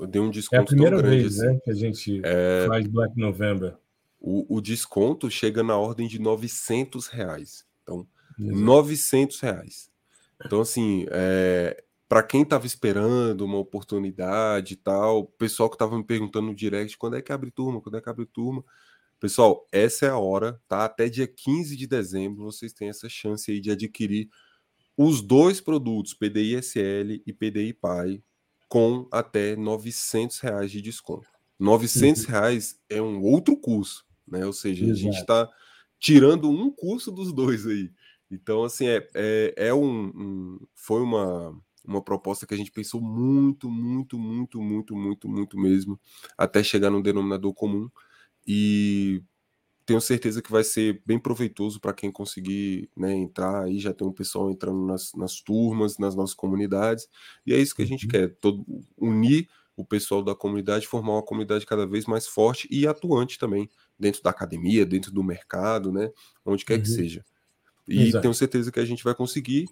deu um desconto é a primeira tão grande vez, assim. né, que a gente é... faz Black November. O, o desconto chega na ordem de 900 reais. Então, Exato. 900 reais. Então, assim, é, para quem estava esperando uma oportunidade e tal, o pessoal que estava me perguntando no direct quando é que abre turma, quando é que abre turma. Pessoal, essa é a hora, tá? Até dia 15 de dezembro vocês têm essa chance aí de adquirir os dois produtos, PDI SL e PDI Pai, com até 900 reais de desconto. 900 uhum. reais é um outro curso, né? Ou seja, Exato. a gente está tirando um curso dos dois aí. Então, assim, é, é, é um, um, foi uma, uma proposta que a gente pensou muito, muito, muito, muito, muito, muito mesmo, até chegar no denominador comum. E tenho certeza que vai ser bem proveitoso para quem conseguir né, entrar aí, já tem um pessoal entrando nas, nas turmas, nas nossas comunidades, e é isso que a gente uhum. quer, todo, unir o pessoal da comunidade, formar uma comunidade cada vez mais forte e atuante também, dentro da academia, dentro do mercado, né, onde quer uhum. que seja. E Exato. tenho certeza que a gente vai conseguir.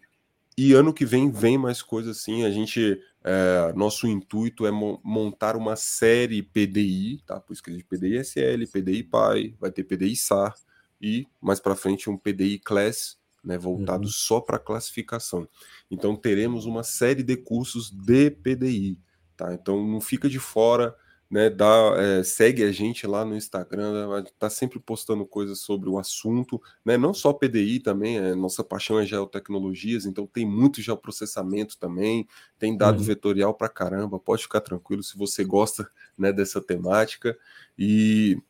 E ano que vem vem mais coisas assim. A gente, é, nosso intuito é mo montar uma série PDI, tá? Por isso que a gente PDI SL, PDI Pai, vai ter PDI SAR e mais para frente um PDI Class, né? Voltado uhum. só para classificação. Então teremos uma série de cursos de PDI, tá? Então não fica de fora né, dá, é, segue a gente lá no Instagram, tá sempre postando coisas sobre o assunto, né, não só PDI também, é, nossa paixão é geotecnologias, então tem muito geoprocessamento também, tem dado uhum. vetorial para caramba, pode ficar tranquilo se você gosta né, dessa temática, e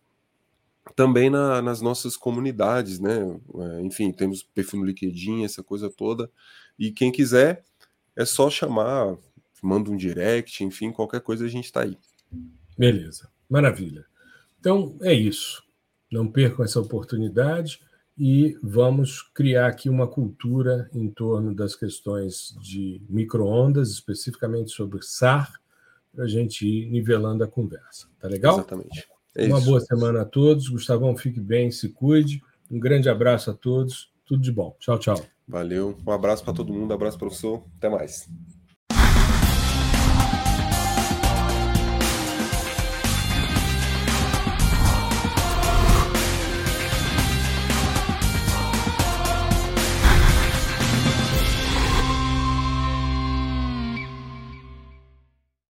também na, nas nossas comunidades, né, é, enfim, temos perfil no LinkedIn, essa coisa toda, e quem quiser é só chamar, manda um direct, enfim, qualquer coisa a gente está aí. Beleza, maravilha. Então é isso. Não percam essa oportunidade e vamos criar aqui uma cultura em torno das questões de microondas, especificamente sobre SAR, para a gente ir nivelando a conversa. Tá legal? Exatamente. É Uma boa semana a todos. Gustavão, fique bem, se cuide. Um grande abraço a todos. Tudo de bom. Tchau, tchau. Valeu. Um abraço para todo mundo. Um abraço, professor. Até mais.